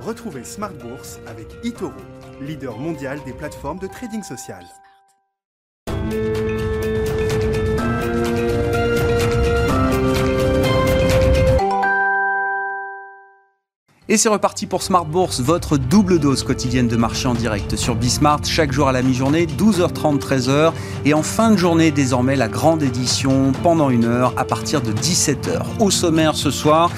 Retrouvez Smart Bourse avec eToro, leader mondial des plateformes de trading social. Et c'est reparti pour Smart Bourse, votre double dose quotidienne de marché en direct sur Bismart, chaque jour à la mi-journée, 12h30, 13h. Et en fin de journée, désormais, la grande édition pendant une heure à partir de 17h. Au sommaire ce soir,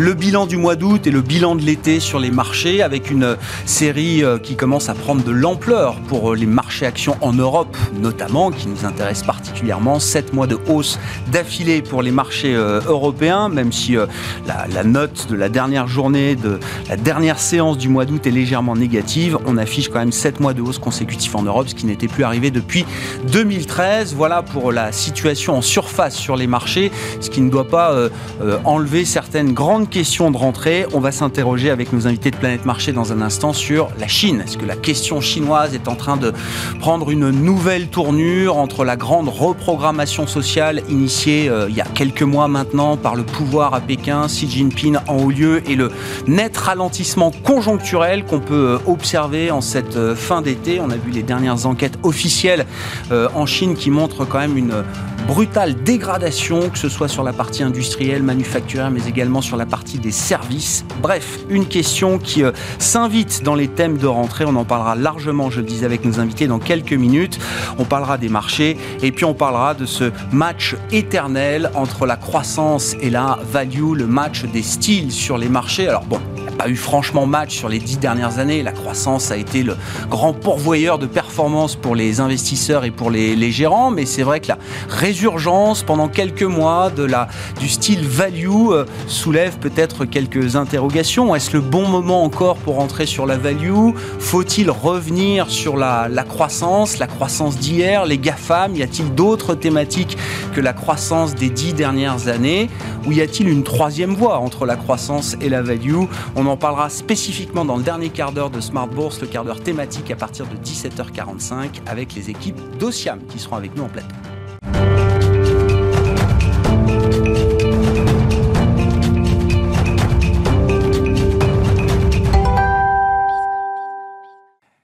le bilan du mois d'août et le bilan de l'été sur les marchés avec une série euh, qui commence à prendre de l'ampleur pour euh, les marchés actions en Europe, notamment, qui nous intéresse particulièrement. 7 mois de hausse d'affilée pour les marchés euh, européens, même si la, note de la dernière journée de la dernière séance du mois d'août est légèrement négative. On affiche quand même 7 mois de hausse consécutifs en Europe, ce qui n'était plus arrivé depuis 2013. Voilà pour la situation en surface sur les marchés, ce qui ne doit pas enlever certaines grandes questions de rentrée. On va s'interroger avec nos invités de Planète Marché dans un instant sur la Chine. Est-ce que la question chinoise est en train de prendre une nouvelle tournure entre la grande reprogrammation sociale initiée euh, il y a quelques mois maintenant par le pouvoir à Pékin, Xi Jinping en haut lieu et le net ralentissement conjoncturel qu'on peut euh, observer en cette euh, fin d'été? On a vu les dernières enquêtes officielles en Chine qui montrent quand même une brutale dégradation, que ce soit sur la partie industrielle, manufacturière, mais également sur la partie des services. Bref, une question qui s'invite dans les thèmes de rentrée. On en parlera largement, je le disais, avec nos invités dans quelques minutes. On parlera des marchés et puis on parlera de ce match éternel entre la croissance et la value, le match des styles sur les marchés. Alors bon, pas eu franchement match sur les dix dernières années. La croissance a été le grand pourvoyeur de performance pour les investisseurs et pour les, gérants, mais c'est vrai que la résurgence pendant quelques mois de la, du style value euh, soulève peut-être quelques interrogations. Est-ce le bon moment encore pour entrer sur la value? Faut-il revenir sur la, la croissance, la croissance d'hier, les GAFAM? Y a-t-il d'autres thématiques que la croissance des dix dernières années? Ou y a-t-il une troisième voie entre la croissance et la value? On en parlera spécifiquement dans le dernier quart d'heure de Smart Bourse, le quart d'heure thématique à partir de 17h45 avec les équipes d'Ociam qui seront avec nous en plateau.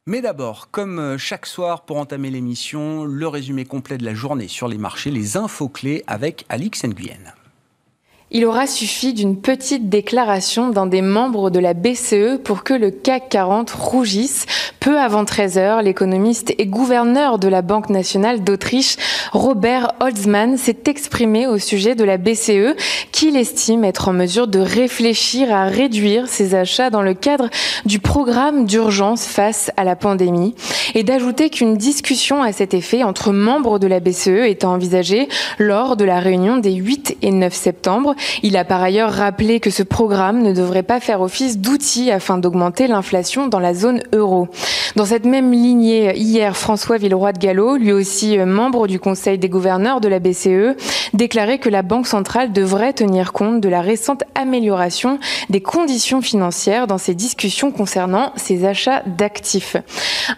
Mais d'abord, comme euh, chaque soir pour entamer l'émission, le résumé complet de la journée sur les marchés, les infos clés avec Alix Nguyen. Il aura suffi d'une petite déclaration d'un des membres de la BCE pour que le CAC 40 rougisse. Peu avant 13 heures, l'économiste et gouverneur de la Banque nationale d'Autriche, Robert Holzmann, s'est exprimé au sujet de la BCE, qu'il estime être en mesure de réfléchir à réduire ses achats dans le cadre du programme d'urgence face à la pandémie et d'ajouter qu'une discussion à cet effet entre membres de la BCE est envisagée lors de la réunion des 8 et 9 septembre il a par ailleurs rappelé que ce programme ne devrait pas faire office d'outil afin d'augmenter l'inflation dans la zone euro. Dans cette même lignée, hier, François Villeroy de Gallo, lui aussi euh, membre du Conseil des gouverneurs de la BCE, déclarait que la Banque centrale devrait tenir compte de la récente amélioration des conditions financières dans ses discussions concernant ses achats d'actifs.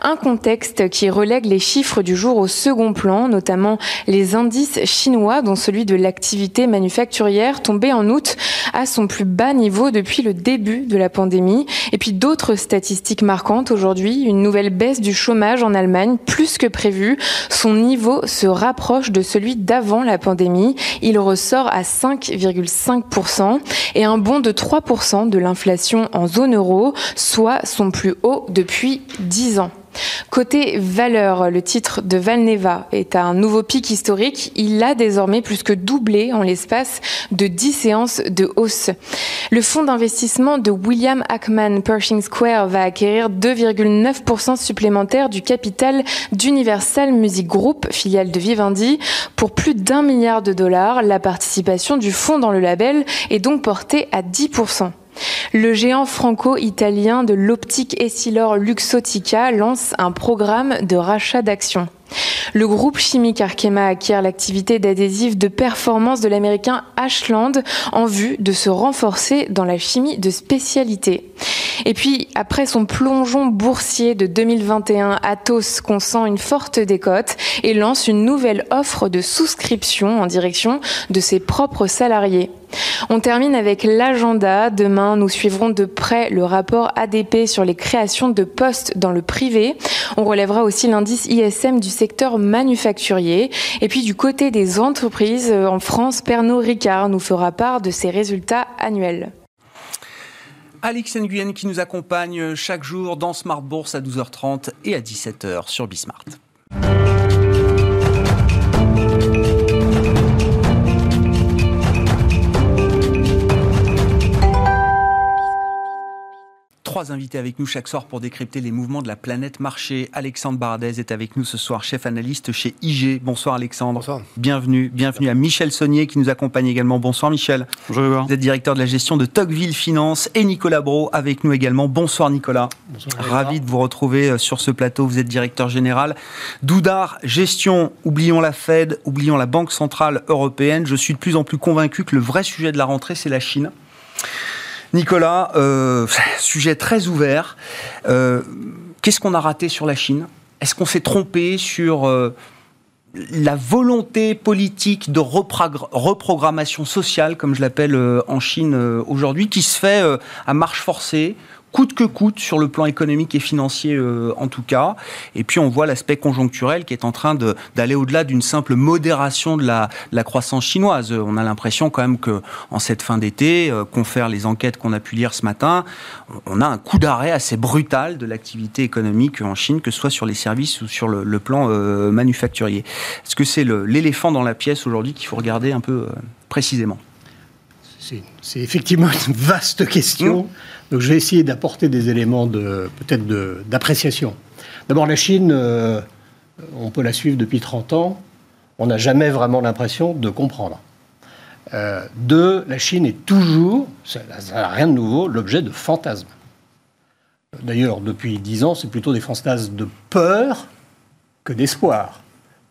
Un contexte qui relègue les chiffres du jour au second plan, notamment les indices chinois, dont celui de l'activité manufacturière tombé en août à son plus bas niveau depuis le début de la pandémie. Et puis d'autres statistiques marquantes aujourd'hui, une nouvelle baisse du chômage en Allemagne, plus que prévu. Son niveau se rapproche de celui d'avant la pandémie. Il ressort à 5,5% et un bond de 3% de l'inflation en zone euro, soit son plus haut depuis 10 ans. Côté valeur, le titre de Valneva est à un nouveau pic historique. Il a désormais plus que doublé en l'espace de 10 séances de hausse. Le fonds d'investissement de William Ackman Pershing Square va acquérir 2,9% supplémentaire du capital d'Universal Music Group, filiale de Vivendi, pour plus d'un milliard de dollars. La participation du fonds dans le label est donc portée à 10%. Le géant franco-italien de l'optique Essilor Luxotica lance un programme de rachat d'actions. Le groupe chimique Arkema acquiert l'activité d'adhésif de performance de l'américain Ashland en vue de se renforcer dans la chimie de spécialité. Et puis, après son plongeon boursier de 2021, Atos consent une forte décote et lance une nouvelle offre de souscription en direction de ses propres salariés. On termine avec l'agenda. Demain, nous suivrons de près le rapport ADP sur les créations de postes dans le privé. On relèvera aussi l'indice ISM du secteur manufacturier. Et puis du côté des entreprises, euh, en France, Pernod Ricard nous fera part de ses résultats annuels. Alix Nguyen qui nous accompagne chaque jour dans Smart Bourse à 12h30 et à 17h sur Bismart. Trois invités avec nous chaque soir pour décrypter les mouvements de la planète marché. Alexandre Baradez est avec nous ce soir, chef analyste chez IG. Bonsoir Alexandre. Bonsoir. Bienvenue. Bienvenue à Michel Saunier qui nous accompagne également. Bonsoir Michel. Bonjour. Vous êtes directeur de la gestion de Tocqueville Finance et Nicolas Bro avec nous également. Bonsoir Nicolas. Bonsoir. Ravi de vous retrouver euh, sur ce plateau. Vous êtes directeur général. Doudard, gestion. Oublions la Fed, oublions la Banque Centrale Européenne. Je suis de plus en plus convaincu que le vrai sujet de la rentrée, c'est la Chine. Nicolas, euh, sujet très ouvert. Euh, Qu'est-ce qu'on a raté sur la Chine? Est-ce qu'on s'est trompé sur euh, la volonté politique de reprogrammation sociale, comme je l'appelle en Chine aujourd'hui, qui se fait à marche forcée coûte que coûte sur le plan économique et financier euh, en tout cas. Et puis on voit l'aspect conjoncturel qui est en train d'aller au-delà d'une simple modération de la, la, croissance chinoise. On a l'impression quand même que en cette fin d'été, euh, confère les enquêtes qu'on a pu lire ce matin, on a un coup d'arrêt assez brutal de l'activité économique en Chine, que ce soit sur les services ou sur le, le plan euh, manufacturier. Est-ce que c'est l'éléphant dans la pièce aujourd'hui qu'il faut regarder un peu euh, précisément? C'est effectivement une vaste question. Mmh. Donc je vais essayer d'apporter des éléments de peut-être d'appréciation. D'abord la Chine, euh, on peut la suivre depuis 30 ans. On n'a jamais vraiment l'impression de comprendre. Euh, deux, la Chine est toujours, ça n'a rien de nouveau, l'objet de fantasmes. D'ailleurs, depuis 10 ans, c'est plutôt des fantasmes de peur que d'espoir.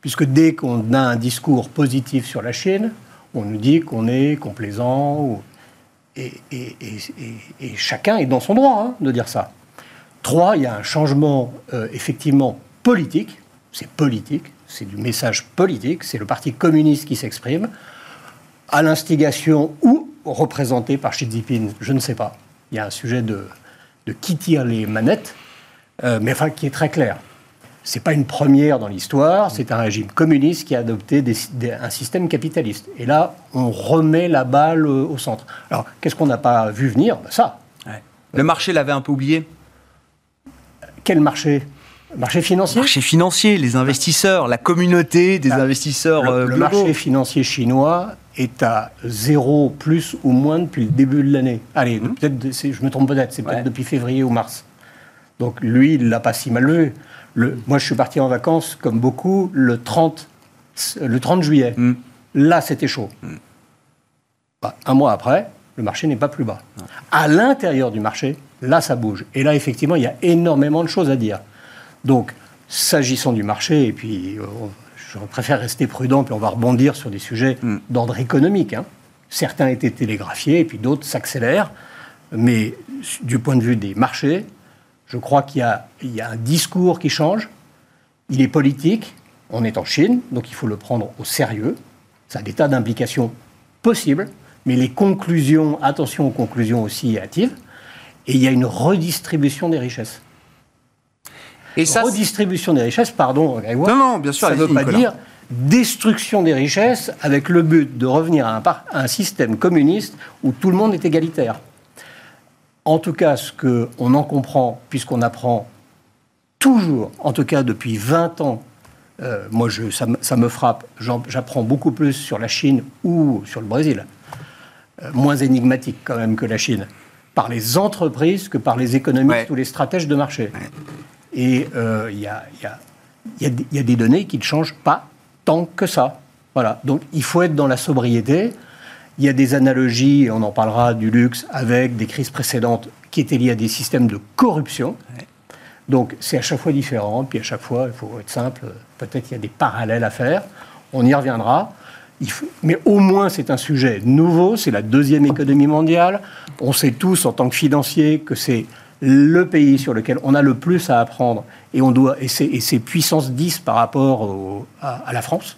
Puisque dès qu'on a un discours positif sur la Chine, on nous dit qu'on est complaisant. Ou... Et, chacun est dans son droit hein, de dire ça. Trois, il y a un changement euh, effectivement politique. C'est politique, c'est du message politique. C'est le Parti communiste qui s'exprime à l'instigation ou représenté par Xi Jinping, je ne sais pas. Il y a un sujet de, de qui tire les manettes, euh, mais enfin qui est très clair c'est pas une première dans l'histoire, c'est un régime communiste qui a adopté un système capitaliste. Et là, on remet la balle au centre. Alors, qu'est-ce qu'on n'a pas vu venir? Ben, Ça. Le marché l'avait un peu oublié? Quel marché? Marché financier? Marché financier, les investisseurs, la communauté des ah, investisseurs. Le, euh, marché financier chinois est à zéro plus ou moins depuis le début de l'année. Allez, mmh. peut-être, je me trompe peut-être, c'est peut-être depuis février ou mars. Donc lui, il l'a pas si mal vu moi, je suis parti en vacances, comme beaucoup, le 30, le 30 juillet. Mm. Là, c'était chaud. Mm. Bah, un mois après, le marché n'est pas plus bas. À l'intérieur du marché, là, ça bouge. Et là, effectivement, il y a énormément de choses à dire. Donc, s'agissant du marché, et puis euh, je préfère rester prudent, puis on va rebondir sur des sujets mm. d'ordre économique. Hein. Certains étaient télégraphiés, et puis d'autres s'accélèrent. Mais du point de vue des marchés, je crois qu'il y, y, a un discours qui change. Il est politique. On est en Chine, donc il faut le prendre au sérieux. Ça a des tas d'implications possibles, mais les conclusions, attention aux conclusions aussi hâtives. Et il y a une redistribution des richesses. Et ça, redistribution des richesses, pardon, Grégoire, non, non, bien sûr, ça ne veut pas dire destruction des richesses avec le but de revenir à un, à un système communiste où tout le monde est égalitaire. En tout cas, ce qu'on en comprend, puisqu'on apprend toujours, en tout cas depuis 20 ans, euh, moi je, ça, me frappe, j'apprends beaucoup plus sur la Chine ou sur le Brésil, euh, moins énigmatique quand même que la Chine, par les entreprises que par les économistes ou les stratèges de marché. Et euh, il y, a, y, a, des données qui ne changent pas tant que ça. Voilà. Donc il faut être dans la sobriété. Il y a des analogies, on en parlera du luxe, avec des crises précédentes qui étaient liées à des systèmes de corruption. Donc c'est à chaque fois différent, puis à chaque fois, il faut être simple, peut-être il y a des parallèles à faire, on y reviendra. Mais au moins c'est un sujet nouveau, c'est la deuxième économie mondiale. On sait tous en tant que financiers que c'est le pays sur lequel on a le plus à apprendre et, on doit, et, c'est, puissance 10 par rapport à, la France,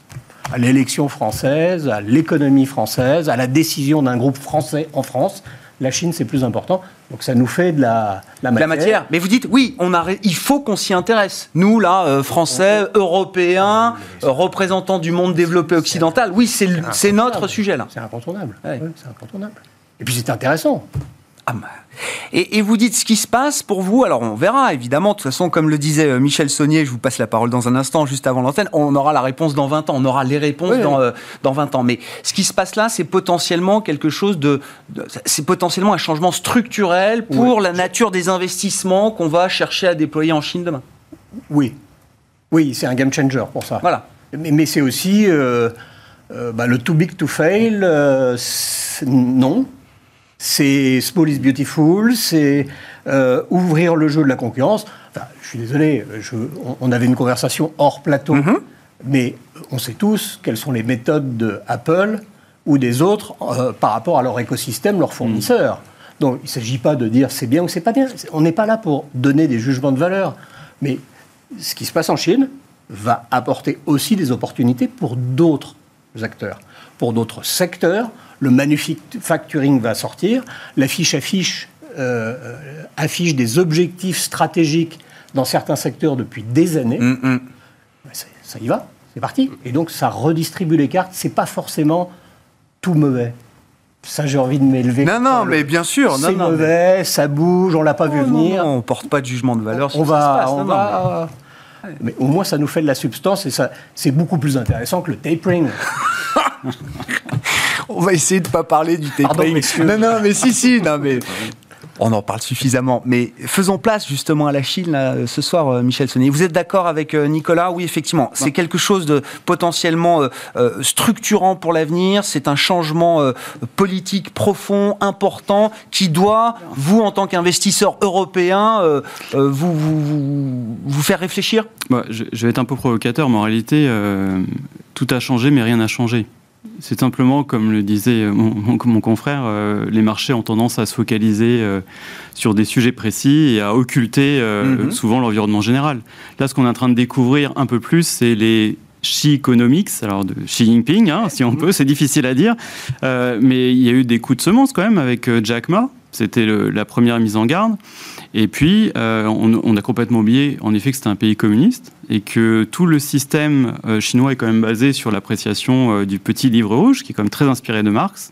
à l'élection française, à l'économie française, à la décision d'un groupe français en France. La Chine, c'est plus important. Donc ça nous fait de la, la matière. La matière. Mais vous dites, oui, on a, il faut qu'on s'y intéresse. Nous, là, euh, Français, Européens, euh, représentants du monde développé occidental, oui, c'est, c'est notre sujet, là. C'est incontournable. c'est incontournable. Et puis c'est intéressant. Ah, et, vous dites ce qui se passe pour vous. Alors on verra évidemment. De toute façon, comme le disait euh, Michel Saunier, je vous passe la parole dans un instant, juste avant l'antenne. On aura la réponse dans 20 ans. On aura les réponses dans, euh, dans 20 ans. Mais ce qui se passe là, c'est potentiellement quelque chose de, c'est potentiellement un changement structurel pour la nature des investissements qu'on va chercher à déployer en Chine demain. Oui, oui, c'est un game changer pour ça. Voilà. Mais, c'est aussi euh, bah, le too big to fail. non, c'est Small is Beautiful, c'est euh, ouvrir le jeu de la concurrence. Enfin, je suis désolé, on, avait une conversation hors plateau, mhm. mais on sait tous quelles sont les méthodes de Apple ou des autres euh, par rapport à leur écosystème, leurs fournisseurs. Mhm. Donc il ne s'agit pas de dire c'est bien ou c'est pas bien. On n'est pas là pour donner des jugements de valeur. Mais ce qui se passe en Chine va apporter aussi des opportunités pour d'autres acteurs, pour d'autres secteurs, le manufacturing va sortir, la fiche affiche, euh, euh, affiche des objectifs stratégiques dans certains secteurs depuis des années. Mm, mm. Ben, ça, y va, c'est parti. Et donc ça redistribue les cartes. C'est pas forcément tout mauvais. Ça, j'ai envie de m'élever. Non, non, mais bien sûr. C'est mauvais, ça bouge, on l'a pas vu venir. on porte pas de jugement de valeur sur on va, On va, mais... au moins, ça nous fait de la substance et ça, c'est beaucoup plus intéressant que le tapering. on va essayer de pas parler du tapering. non, non, mais si, si, non, mais on en parle suffisamment. Mais faisons place justement à la Chine ce soir, euh, Michel Sonnier. Vous êtes d'accord avec euh, Nicolas? Oui, effectivement, c'est quelque chose de potentiellement euh, structurant pour l'avenir. C'est un changement politique profond, important, qui doit, vous en tant qu'investisseur européen, vous, vous, vous, faire réfléchir? Bah, je, je, vais être un peu provocateur, mais en réalité, tout a changé, mais rien n'a changé. C'est simplement, comme le disait mon, mon, confrère, euh, les marchés ont tendance à se focaliser euh, sur des sujets précis et à occulter euh, mhm. souvent l'environnement général. Là, ce qu'on est en train de découvrir un peu plus, c'est les Xi Economics, alors de Xi Jinping, hein, si on peut, c'est difficile à dire, mais il y a eu des coups de semence quand même avec Jack Ma, c'était la première mise en garde. Et puis, euh, on, a complètement oublié, en effet, que c'était un pays communiste et que tout le système euh, chinois est quand même basé sur l'appréciation euh, du petit livre rouge, qui est quand même très inspiré de Marx.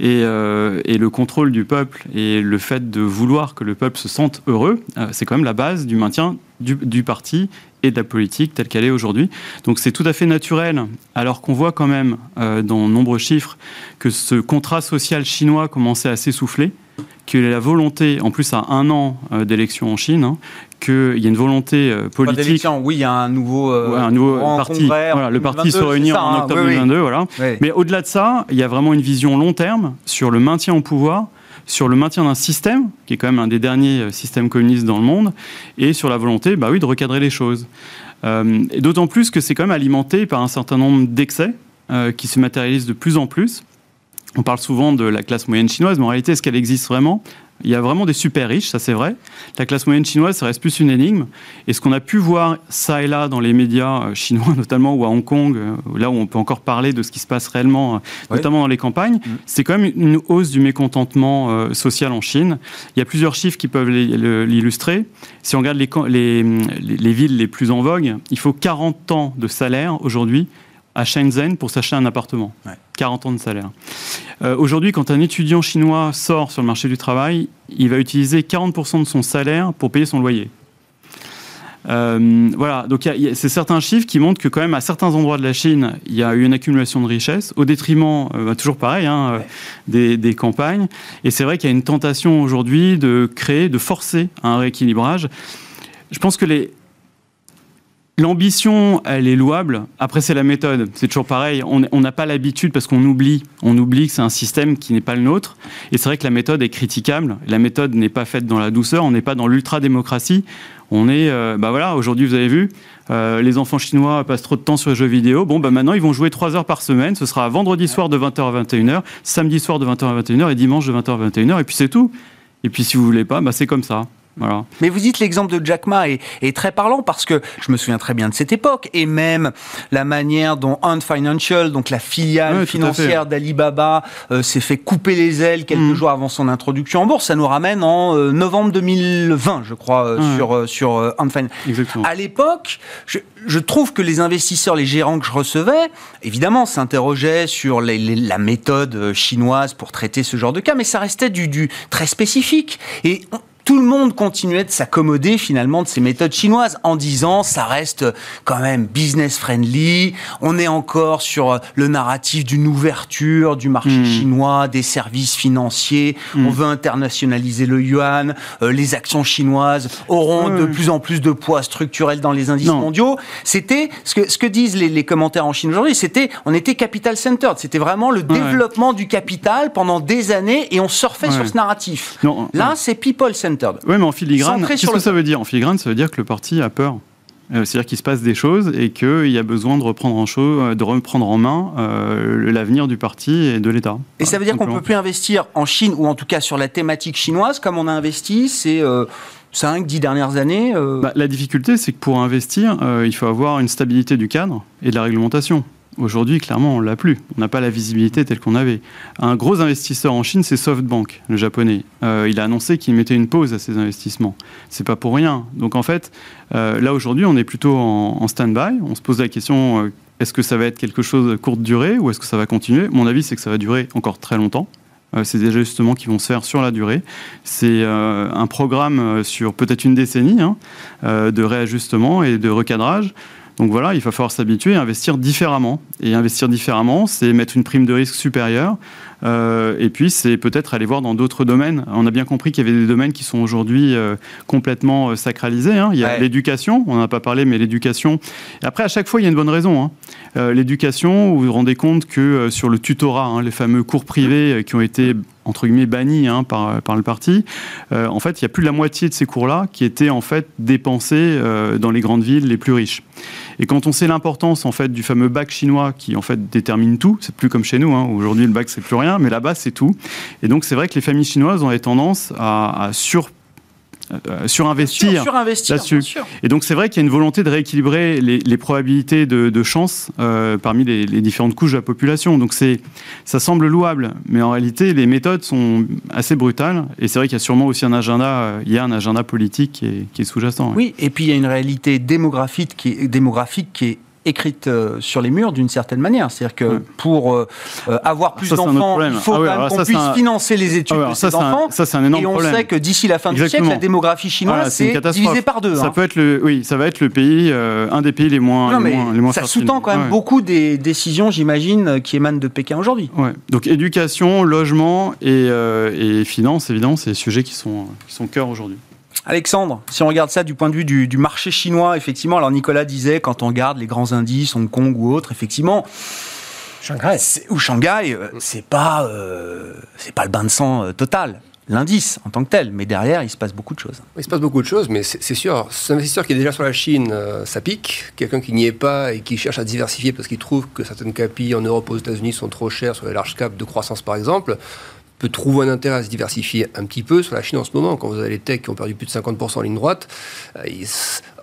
Et, le contrôle du peuple et le fait de vouloir que le peuple se sente heureux, c'est quand même la base du maintien du, du parti et de la politique telle qu'elle est aujourd'hui. Donc c'est tout à fait naturel, alors qu'on voit quand même dans nombreux chiffres que ce contrat social chinois commençait à s'essouffler qu'il y a la volonté, en plus à un an euh, d'élection en Chine, hein, qu'il y a une volonté euh, politique. oui, il y a un nouveau, euh, un nouveau parti. voilà, le parti se réunit en hein, octobre 2022. Voilà. Mais au-delà de ça, il y a vraiment une vision long terme sur le maintien au pouvoir sur le maintien d'un système, qui est quand même un des derniers systèmes communistes dans le monde, et sur la volonté bah oui, de recadrer les choses. d'autant plus que c'est quand même alimenté par un certain nombre d'excès qui se matérialisent de plus en plus. On parle souvent de la classe moyenne chinoise, mais en réalité, est-ce qu'elle existe vraiment? Il y a vraiment des super riches, ça c'est vrai. La classe moyenne chinoise, ça reste plus une énigme. Et ce qu'on a pu voir ça et là dans les médias euh, chinois, notamment, ou à Hong Kong, euh, là où on peut encore parler de ce qui se passe réellement, euh, notamment dans les campagnes, mm. c'est quand même une hausse du mécontentement social en Chine. Il y a plusieurs chiffres qui peuvent l'illustrer. Si on regarde les, les, les villes les plus en vogue, il faut 40 ans de salaire aujourd'hui à Shenzhen pour s'acheter un appartement. 40 ans de salaire. Euh, aujourd'hui, quand un étudiant chinois sort sur le marché du travail, il va utiliser 40% de son salaire pour payer son loyer. Euh, voilà, donc c'est certains chiffres qui montrent que quand même à certains endroits de la Chine, il y a eu une accumulation de richesses au détriment, euh, bah, toujours pareil, hein, des, des, campagnes. Et c'est vrai qu'il y a une tentation aujourd'hui de créer, de forcer un rééquilibrage. Je pense que les, L'ambition, elle est louable. Après, c'est la méthode. C'est toujours pareil. On n'a pas l'habitude parce qu'on oublie. On oublie que c'est un système qui n'est pas le nôtre. Et c'est vrai que la méthode est critiquable. La méthode n'est pas faite dans la douceur. On n'est pas dans l'ultra-démocratie. On est, euh, bah voilà, aujourd'hui, vous avez vu, euh, les enfants chinois passent trop de temps sur les jeux vidéo. Bon, bah maintenant, ils vont jouer 3 heures par semaine. Ce sera vendredi soir de 20h à 21h, samedi soir de 20h à 21h et dimanche de 20h à 21h. Et puis c'est tout. Et puis si vous voulez pas, bah c'est comme ça. Mais vous dites l'exemple de Jack Ma est, est, très parlant parce que je me souviens très bien de cette époque et même la manière dont Ant Financial, donc la filiale financière d'Alibaba, euh, s'est fait couper les ailes quelques mm. jours avant son introduction en bourse. Ça nous ramène en euh, novembre 2020, je crois, euh, sur, sur Ant Financial. À l'époque, je, je, trouve que les investisseurs, les gérants que je recevais, évidemment, s'interrogeaient sur les, la méthode chinoise pour traiter ce genre de cas, mais ça restait du, du très spécifique. Et tout le monde continuait de s'accommoder finalement de ces méthodes chinoises en disant ça reste quand même business friendly, on est encore sur le narratif d'une ouverture du marché hmm. chinois, des services financiers, hmm. on veut internationaliser le yuan, euh, les actions chinoises auront de plus en plus de poids structurel dans les indices mondiaux. C'était ce que, ce que disent les, commentaires en Chine aujourd'hui, c'était on était capital centered, c'était vraiment le développement du capital pendant des années et on surfait sur ce narratif. Là, c'est people centered. Oui, mais en filigrane, qu'est-ce que ça veut dire? En filigrane, ça veut dire que le parti a peur. Euh, c'est-à-dire qu'il se passe des choses et qu'il y a besoin de reprendre en, euh, de reprendre en main euh, l'avenir du parti et de l'État. Et ça veut dire qu'on ne peut plus investir en Chine, ou en tout cas sur la thématique chinoise, comme on a investi ces 5-10 dernières années bah, La difficulté, c'est que pour investir, il faut avoir une stabilité du cadre et de la réglementation. Aujourd'hui, clairement, on l'a plus. On n'a pas la visibilité telle qu'on avait. Un gros investisseur en Chine, c'est SoftBank, le japonais. Euh, il a annoncé qu'il mettait une pause à ses investissements. C'est pas pour rien. Donc en fait, euh, là aujourd'hui, on est plutôt en, stand-by. On se pose la question euh, est-ce que ça va être quelque chose de courte durée ou est-ce que ça va continuer? Mon avis, c'est que ça va durer encore très longtemps. C'est des ajustements qui vont se faire sur la durée. C'est un programme sur peut-être une décennie hein, de réajustement et de recadrage. Donc voilà, il va falloir s'habituer à investir différemment. Et investir différemment, c'est mettre une prime de risque supérieure. Euh, et puis, c'est peut-être aller voir dans d'autres domaines. On a bien compris qu'il y avait des domaines qui sont aujourd'hui euh, complètement euh, sacralisés. Hein. Il y a l'éducation, on n'en a pas parlé, mais l'éducation. Après, à chaque fois, il y a une bonne raison. Hein. l'éducation, vous vous rendez compte que sur le tutorat, hein, les fameux cours privés qui ont été entre guillemets bannis hein, par, par le parti, euh, en fait, il y a plus de la moitié de ces cours-là qui étaient en fait dépensés euh, dans les grandes villes les plus riches. Et quand on sait l'importance en fait du fameux bac chinois qui en fait détermine tout, c'est plus comme chez nous. Hein, Aujourd'hui, le bac c'est plus rien, mais là-bas c'est tout. Et donc c'est vrai que les familles chinoises ont tendance à, à sur euh, surinvestir, surinvestir là-dessus. Et donc c'est vrai qu'il y a une volonté de rééquilibrer les, probabilités de, chance euh, parmi les, différentes couches de la population. Donc c'est, ça semble louable, mais en réalité les méthodes sont assez brutales. Et c'est vrai qu'il y a sûrement aussi un agenda, euh, il y a un agenda politique qui est, sous-jacent. Oui, et puis il y a une réalité démographique qui est, démographique qui est écrite euh, sur les murs d'une certaine manière. C'est-à-dire que pour euh, euh, avoir plus d'enfants, il faut ah qu'on puisse financer les études ah de ces enfants. ça, c'est un énorme et on sait que d'ici la fin du siècle, la démographie chinoise c'est divisé par deux. Ça hein. peut être le, oui, ça va être le pays, un des pays les moins, les moins, les moins Ça sous-tend quand même beaucoup des décisions, j'imagine, qui émanent de Pékin aujourd'hui. Donc éducation, logement et, et finances, évidemment, c'est des sujets qui sont, qui sont cœur aujourd'hui. Alexandre, si on regarde ça du point de vue du, marché chinois, effectivement, alors Nicolas disait, quand on regarde les grands indices, Hong Kong ou autres, effectivement, Shanghai. Ou Shanghai, euh, c'est pas, euh, c'est pas le bain de sang euh, total l'indice en tant que tel, mais derrière, il se passe beaucoup de choses. Il se passe beaucoup de choses, mais c'est sûr, un investisseur qui est déjà sur la Chine, ça pique. Quelqu'un qui n'y est pas et qui cherche à diversifier parce qu'il trouve que certaines capilles en Europe, aux États-Unis sont trop chères sur les larges caps de croissance, par exemple, peut trouver un intérêt à se diversifier un petit peu sur la Chine en ce moment. Quand vous avez les techs qui ont perdu plus de 50% en ligne droite, euh,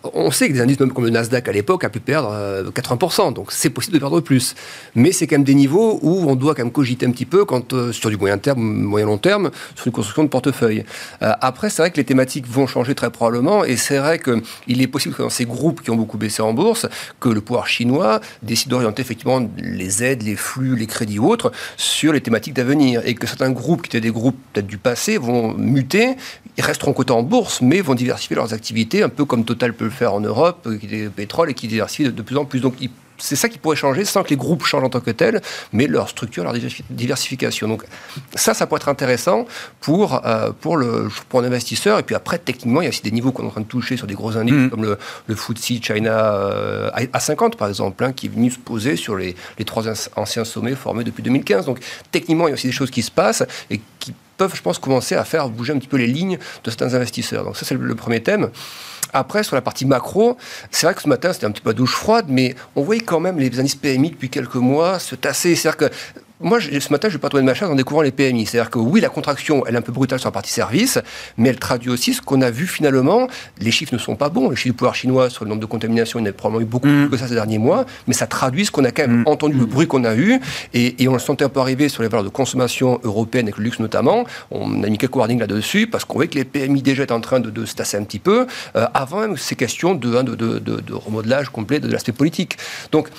on sait que des indices même comme le Nasdaq à l'époque a pu perdre 80%, euh, donc c'est possible de perdre plus. Mais c'est quand même des niveaux où on doit quand même cogiter un petit peu quand, euh, sur du moyen terme, moyen long terme, sur une construction de portefeuille. Euh, après, c'est vrai que les thématiques vont changer très probablement, et c'est vrai qu'il est possible que dans ces groupes qui ont beaucoup baissé en bourse, que le pouvoir chinois décide d'orienter effectivement les aides, les flux, les crédits ou autres sur les thématiques d'avenir, et que certains groupes qui étaient des groupes peut-être du passé vont muter, ils resteront cotés en bourse, mais vont diversifier leurs activités, un peu comme Total peut faire en Europe, euh, qui est pétrole et qui diversifie de, plus en plus. Donc c'est ça qui pourrait changer sans que les groupes changent en tant que tels, mais leur structure, leur diversification. Donc ça, ça pourrait être intéressant pour, euh, pour, le, pour un investisseur. Et puis après, techniquement, il y a aussi des niveaux qu'on est en train de toucher sur des gros indices mm. comme le, le FTSE China euh, A50, par exemple, hein, qui est venu se poser sur les, les trois anciens sommets formés depuis 2015. Donc techniquement, il y a aussi des choses qui se passent et qui peuvent, je pense, commencer à faire bouger un petit peu les lignes de certains investisseurs. Donc ça, c'est le premier thème. Après, sur la partie macro, c'est vrai que ce matin, c'était un petit peu douche froide, mais on voyait quand même les indices PMI depuis quelques mois se tasser. C'est-à-dire que moi, ce matin, je vais pas trouver de ma chaise en découvrant les PMI. C'est-à-dire que oui, la contraction, elle est un peu brutale sur la partie service, mais elle traduit aussi ce qu'on a vu finalement. Les chiffres ne sont pas bons. Les chiffres du pouvoir chinois sur le nombre de contaminations, il y en a probablement eu beaucoup mm. plus que ça ces derniers mois, mais ça traduit ce qu'on a quand même mm. entendu, le bruit qu'on a eu, et, on le sentait un peu arriver sur les valeurs de consommation européennes, avec le luxe notamment. On a mis quelques warnings là-dessus, parce qu'on voit que les PMI déjà étaient en train de, se tasser un petit peu, euh, avant même ces questions de, de, de, de remodelage complet de, l'aspect politique. Donc,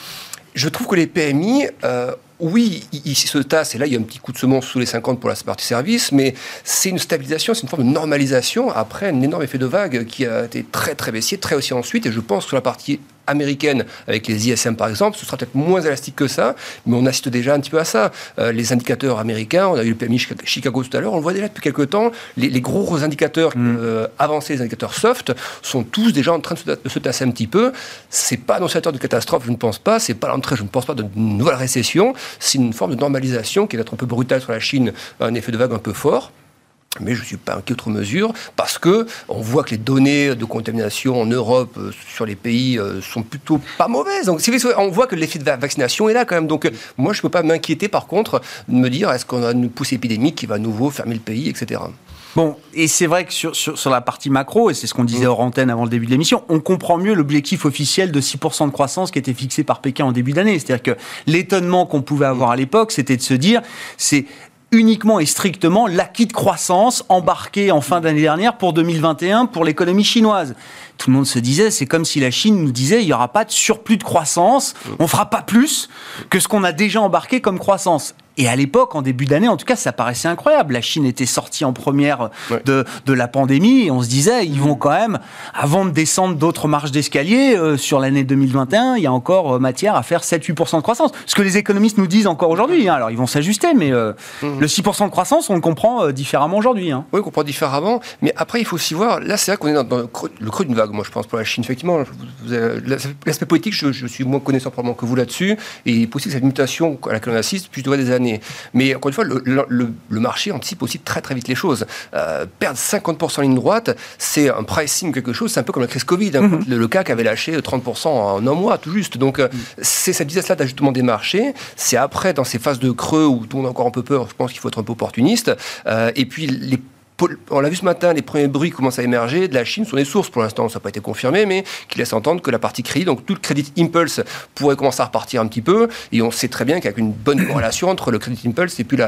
je trouve que les PMI euh, oui, il, se tasse, et là, il y a un petit coup de semence sous les 50 pour la partie service, mais c'est une stabilisation, c'est une forme de normalisation après un énorme effet de vague qui a été très, très baissier, très haussier ensuite, et je pense que la partie américaine, avec les ISM par exemple, ce sera peut-être moins élastique que ça, mais on assiste déjà un petit peu à ça. Euh, les indicateurs américains, on a eu le PMI Chicago tout à l'heure, on le voit déjà depuis quelques temps, les, gros indicateurs mm. euh, avancés, les indicateurs soft, sont tous déjà en train de se, tasser un petit peu. C'est pas annonciateur de catastrophe, je ne pense pas, c'est pas l'entrée, je ne pense pas, d'une nouvelle récession, c'est une forme de normalisation qui est être un peu brutale sur la Chine, un effet de vague un peu fort. Mais je ne suis pas inquiet autre mesure parce que on voit que les données de contamination en Europe euh, sur les pays euh, sont plutôt pas mauvaises. Donc, on voit que l'effet de vaccination est là quand même. Donc, moi, je ne peux pas m'inquiéter par contre de me dire est-ce qu'on a une pousse épidémique qui va à nouveau fermer le pays, etc. Bon, et c'est vrai que sur, sur, la partie macro, et c'est ce qu'on disait mm. hors antenne avant le début de l'émission, on comprend mieux l'objectif officiel de 6% de croissance qui était fixé par Pékin en début d'année. C'est-à-dire que l'étonnement qu'on pouvait avoir à l'époque, c'était de se dire, c'est uniquement et strictement l'acquis de croissance embarqué en fin d'année dernière pour 2021 pour l'économie chinoise. Tout le monde se disait, c'est comme si la Chine nous disait, il n'y aura pas de surplus de croissance, on fera pas plus que ce qu'on a déjà embarqué comme croissance. Et à l'époque, en début d'année, en tout cas, ça paraissait incroyable. La Chine était sortie en première de, de la pandémie et on se disait, ils vont quand même, avant de descendre d'autres marches d'escalier, euh, sur l'année 2021, il y a encore euh, matière à faire 7-8% de croissance. Ce que les économistes nous disent encore aujourd'hui. Hein. Alors, ils vont s'ajuster, mais euh, mhm. le 6% de croissance, on le comprend différemment aujourd'hui. Hein. Oui, on comprend différemment. Mais après, il faut aussi voir, là, c'est vrai qu'on est dans, le creux, d'une vague, moi, je pense, pour la Chine. Effectivement, l'aspect politique, je, suis moins connaissant probablement que vous là-dessus. Et il est possible que cette mutation à laquelle on assiste puisse durer des années. Mais encore une fois, le, marché anticipe aussi très très vite les choses. Euh, perdre 50% en ligne droite, c'est un pricing quelque chose, c'est un peu comme la crise Covid. Hein, mhm. le, CAC avait lâché 30% en un mois, tout juste. Donc euh, mhm. c'est cette vitesse-là d'ajustement des marchés. C'est après, dans ces phases de creux où tout le monde a encore un peu peur, je pense qu'il faut être un peu opportuniste. Euh, et puis les on l'a vu ce matin, les premiers bruits commencent à émerger de la Chine sont des sources pour l'instant, ça n'a pas été confirmé, mais qui laissent entendre que la partie crédit, donc tout le crédit impulse pourrait commencer à repartir un petit peu. Et on sait très bien qu'il y a une bonne corrélation entre le crédit impulse et puis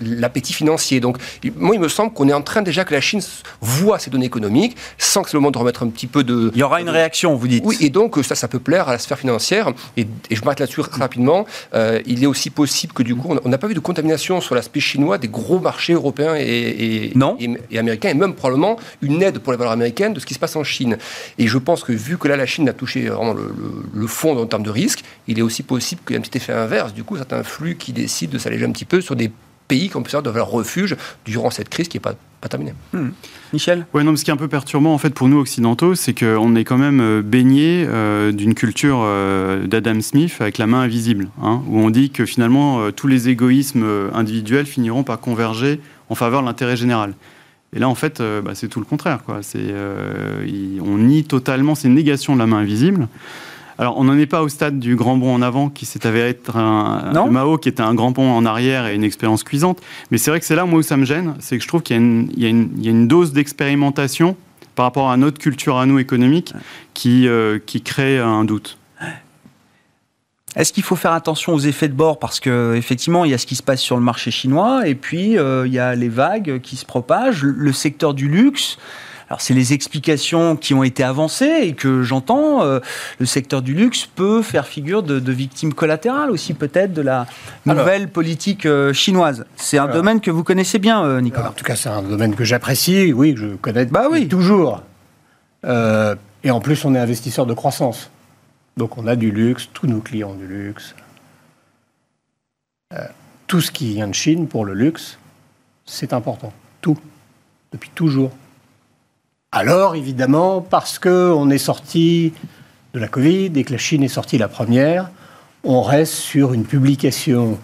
l'appétit financier. Donc moi, il me semble qu'on est en train déjà que la Chine voit ces données économiques, sans que c'est le moment de remettre un petit peu de. Il y aura une réaction, vous dites. Oui, et donc ça, ça peut plaire à la sphère financière. Et, je m'arrête là-dessus rapidement. Euh, il est aussi possible que du coup, on n'a pas vu de contamination sur l'aspect chinois des gros marchés européens et et, non. et, américains, et même probablement une aide pour les valeurs américaines de ce qui se passe en Chine. Et je pense que vu que là, la Chine a touché vraiment le, fond en termes de risque, il est aussi possible qu'il y ait un petit effet inverse. Du coup, certains flux qui décident de s'alléger un petit peu sur des pays qui ont pu servir de leur refuge durant cette crise qui n'est pas, pas terminée. Hmm. Michel? Oui, non, ce qui est un peu perturbant en fait pour nous occidentaux, c'est qu'on est quand même euh, baigné euh, d'une culture euh, d'Adam Smith avec la main invisible, hein, où on dit que finalement tous les égoïsmes individuels finiront par converger en faveur de l'intérêt général. Et là, en fait, euh, bah, c'est tout le contraire. Quoi. Euh, on nie totalement, c'est une négation de la main invisible. Alors, on n'en est pas au stade du grand bond en avant qui s'est avéré être un, Mao, qui était un grand bond en arrière et une expérience cuisante. Mais c'est vrai que c'est là, moi, où ça me gêne, c'est que je trouve qu'il y, a une dose d'expérimentation par rapport à notre culture à nous économique qui, euh, qui crée un doute. Est-ce qu'il faut faire attention aux effets de bord parce que effectivement il y a ce qui se passe sur le marché chinois et puis euh, il y a les vagues qui se propagent, le secteur du luxe. Alors c'est les explications qui ont été avancées et que j'entends. Euh, le secteur du luxe peut faire figure de, de victime collatérale aussi peut-être de la nouvelle politique euh, chinoise. C'est un domaine que vous connaissez bien, Nicolas. en tout cas, c'est un domaine que j'apprécie. Oui, que je connais. Bah oui. Toujours. et en plus, on est investisseur de croissance. Donc on a du luxe, tous nos clients du luxe. Euh, tout ce qui vient de Chine pour le luxe, c'est important. Tout. Depuis toujours. Alors, évidemment, parce qu'on est sorti de la Covid et que la Chine est sortie la première, on reste sur une publication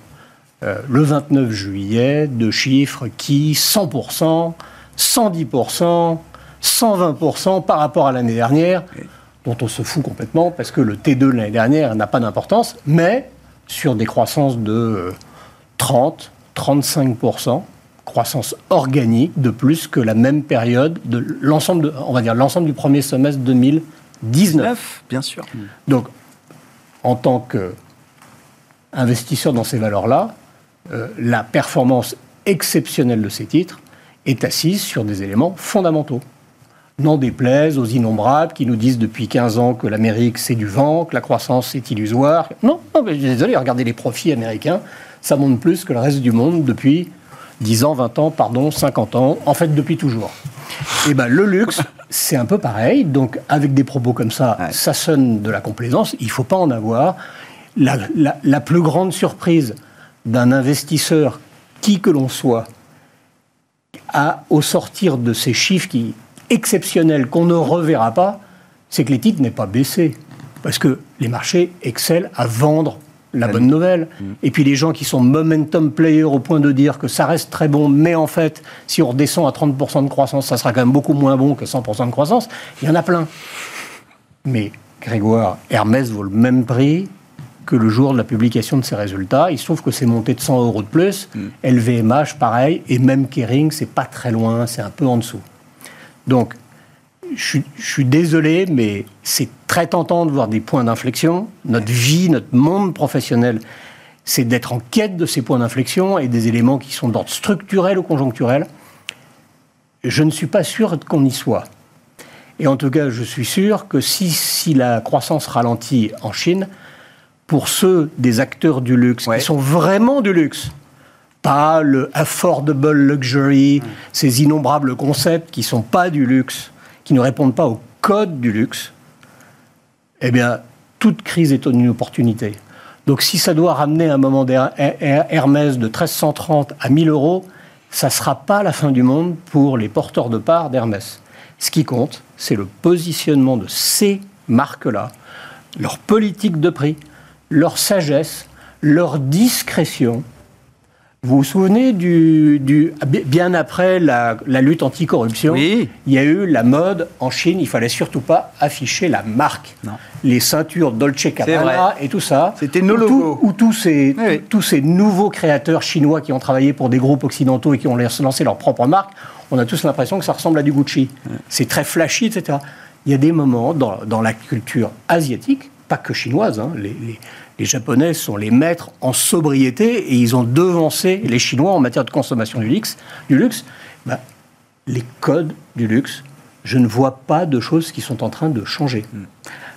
euh, le 29 juillet de chiffres qui, 100%, 110%, 120% par rapport à l'année dernière, dont on se fout complètement parce que le T2 de l'année dernière n'a pas d'importance, mais sur des croissances de 30, 35% croissance organique de plus que la même période de l'ensemble, on va dire l'ensemble du premier semestre 2019. bien sûr. Donc, en tant qu'investisseur dans ces valeurs-là, euh, la performance exceptionnelle de ces titres est assise sur des éléments fondamentaux. N'en déplaise aux innombrables qui nous disent depuis 15 ans que l'Amérique c'est du vent, que la croissance est illusoire. Non, non mais désolé, regardez les profits américains, ça monte plus que le reste du monde depuis 10 ans, 20 ans, pardon, 50 ans, en fait depuis toujours. Et eh ben le luxe, c'est un peu pareil. Donc avec des propos comme ça, ça sonne de la complaisance. Il ne faut pas en avoir. La, la plus grande surprise d'un investisseur, qui que l'on soit, à, au sortir de ces chiffres qui, exceptionnels qu'on ne reverra pas, c'est que les titres n'aient pas baissé. Parce que les marchés excellent à vendre la bonne nouvelle. Mm. Et puis les gens qui sont momentum players au point de dire que ça reste très bon, mais en fait, si on redescend à 30% de croissance, ça sera quand même beaucoup moins bon que 100% de croissance, il y en a plein. Mais Grégoire, Hermès vaut le même prix que le jour de la publication de ses résultats. Il se trouve que c'est monté de 100 euros de plus. LVMH, mm. pareil. Et même Kering, c'est pas très loin, c'est un peu en dessous. Donc, je, suis désolé, mais c'est très tentant de voir des points d'inflexion. Notre vie, notre monde professionnel, c'est d'être en quête de ces points d'inflexion et des éléments qui sont d'ordre structurel ou conjoncturel. Je ne suis pas sûr qu'on y soit. Et en tout cas, je suis sûr que si, si la croissance ralentit en Chine, pour ceux des acteurs du luxe, qui sont vraiment du luxe, pas le affordable luxury, ces innombrables concepts qui ne sont pas du luxe, qui ne répondent pas au code du luxe, eh bien, toute crise est une opportunité. Donc si ça doit ramener un moment d'Hermès de 1330 à 1000 euros, ça ne sera pas la fin du monde pour les porteurs de parts d'Hermès. Ce qui compte, c'est le positionnement de ces marques-là, leur politique de prix, leur sagesse, leur discrétion, vous vous souvenez du, du bien après la, lutte anticorruption, oui. il y a eu la mode en Chine, il fallait surtout pas afficher la marque. Les ceintures Dolce Gabbana et tout ça. C'était nos logos. Où, tous, ces, tous ces nouveaux créateurs chinois qui ont travaillé pour des groupes occidentaux et qui ont lancé leur propre marque, on a tous l'impression que ça ressemble à du Gucci. C'est très flashy, etc. Il y a des moments dans, dans la culture asiatique, pas que chinoise, hein, les les Japonais sont les maîtres en sobriété et ils ont devancé les Chinois en matière de consommation du luxe. Du luxe. Bah, les codes du luxe, je ne vois pas de choses qui sont en train de changer.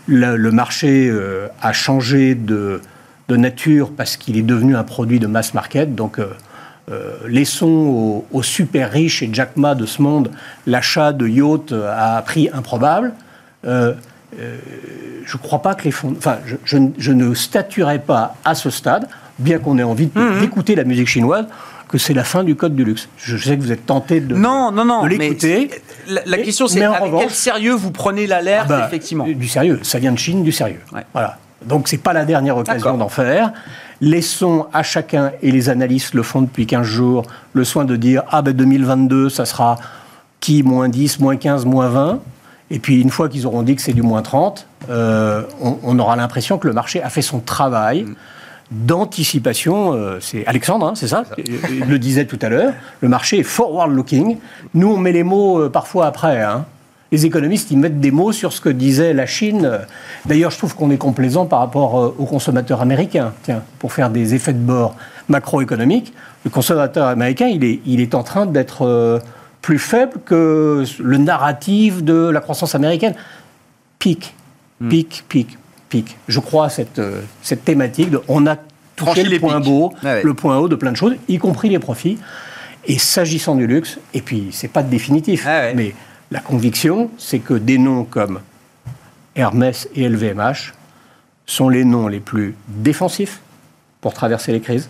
Le, marché euh, a changé de, nature parce qu'il est devenu un produit de mass market. Donc, euh, euh, laissons aux, super riches et Jack Ma de ce monde l'achat de yachts à prix improbable. Euh, je ne crois pas que les fonds. Enfin, je, ne statuerai pas à ce stade, bien qu'on ait envie mhm. d'écouter la musique chinoise, que c'est la fin du code du luxe. Je sais que vous êtes tenté de, non, non, non, l'écouter. La, question, c'est avec quel sérieux vous prenez l'alerte, ah bah, effectivement Du sérieux. Ça vient de Chine, du sérieux. Voilà. Donc, c'est pas la dernière occasion d'en faire. Laissons à chacun, et les analystes le font depuis 15 jours, le soin de dire Ah ben 2022, ça sera qui? Moins 10, moins 15, moins 20 et puis une fois qu'ils auront dit que c'est du moins 30, euh, on, aura l'impression que le marché a fait son travail. d'anticipation, euh, c'est Alexandre, hein, c'est ça, Il le disait tout à l'heure, le marché est forward-looking. Nous, on met les mots euh, parfois après. Hein. Les économistes, ils mettent des mots sur ce que disait la Chine. D'ailleurs, je trouve qu'on est complaisant par rapport aux consommateurs américains. Tiens, pour faire des effets de bord macroéconomiques, le consommateur américain, il est, il est en train d'être plus faible que le narratif de la croissance américaine. Pic, hmm. pic, pic, pic. Je crois à cette, euh, cette thématique de on a touché le point beau, ah le point haut de plein de choses, y compris les profits. Et s'agissant du luxe, et puis c'est pas définitif, ah mais la conviction, c'est que des noms comme Hermès et LVMH sont les noms les plus défensifs pour traverser les crises,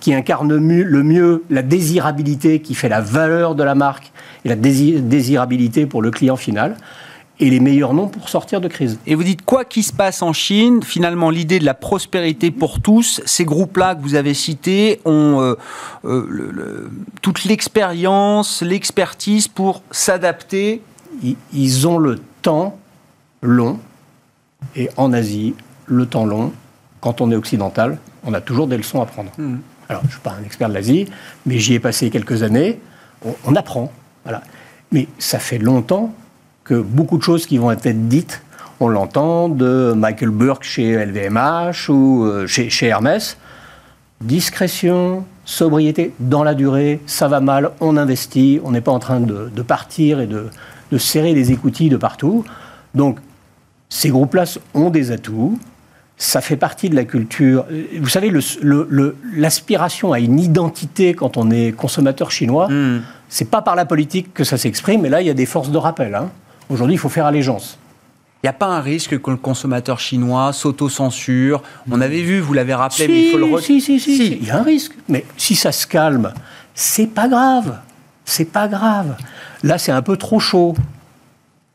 qui incarne le mieux la désirabilité, qui fait la valeur de la marque et la désirabilité pour le client final et les meilleurs noms pour sortir de crise. Et vous dites quoi qu'il se passe en Chine, finalement l'idée de la prospérité pour tous, ces groupes-là que vous avez cités ont euh, euh, toute l'expérience, l'expertise pour s'adapter. Ils, ont le temps long, et en Asie, le temps long, quand on est occidental, on a toujours des leçons à prendre. Mmh. Alors, je ne suis pas un expert de l'Asie, mais j'y ai passé quelques années. On, apprend. Voilà. Mais ça fait longtemps que beaucoup de choses qui vont être dites, on l'entend de Michael Burke chez LVMH ou euh, chez, Hermès. Discrétion, sobriété dans la durée, ça va mal, on investit, on n'est pas en train de, partir et de, serrer les écoutilles de partout. Donc, ces groupes-là ont des atouts, ça fait partie de la culture. Vous savez, l'aspiration à une identité quand on est consommateur chinois, hmm. c'est pas par la politique que ça s'exprime, mais là, il y a des forces de rappel. Hein. Aujourd'hui, il faut faire allégeance. Il n'y a pas un risque que le consommateur chinois s'auto-censure? On avait vu, vous l'avez rappelé, mais il faut le si, si, si, si, il y a un risque. Mais si ça se calme, c'est pas grave. C'est pas grave. Là, c'est un peu trop chaud.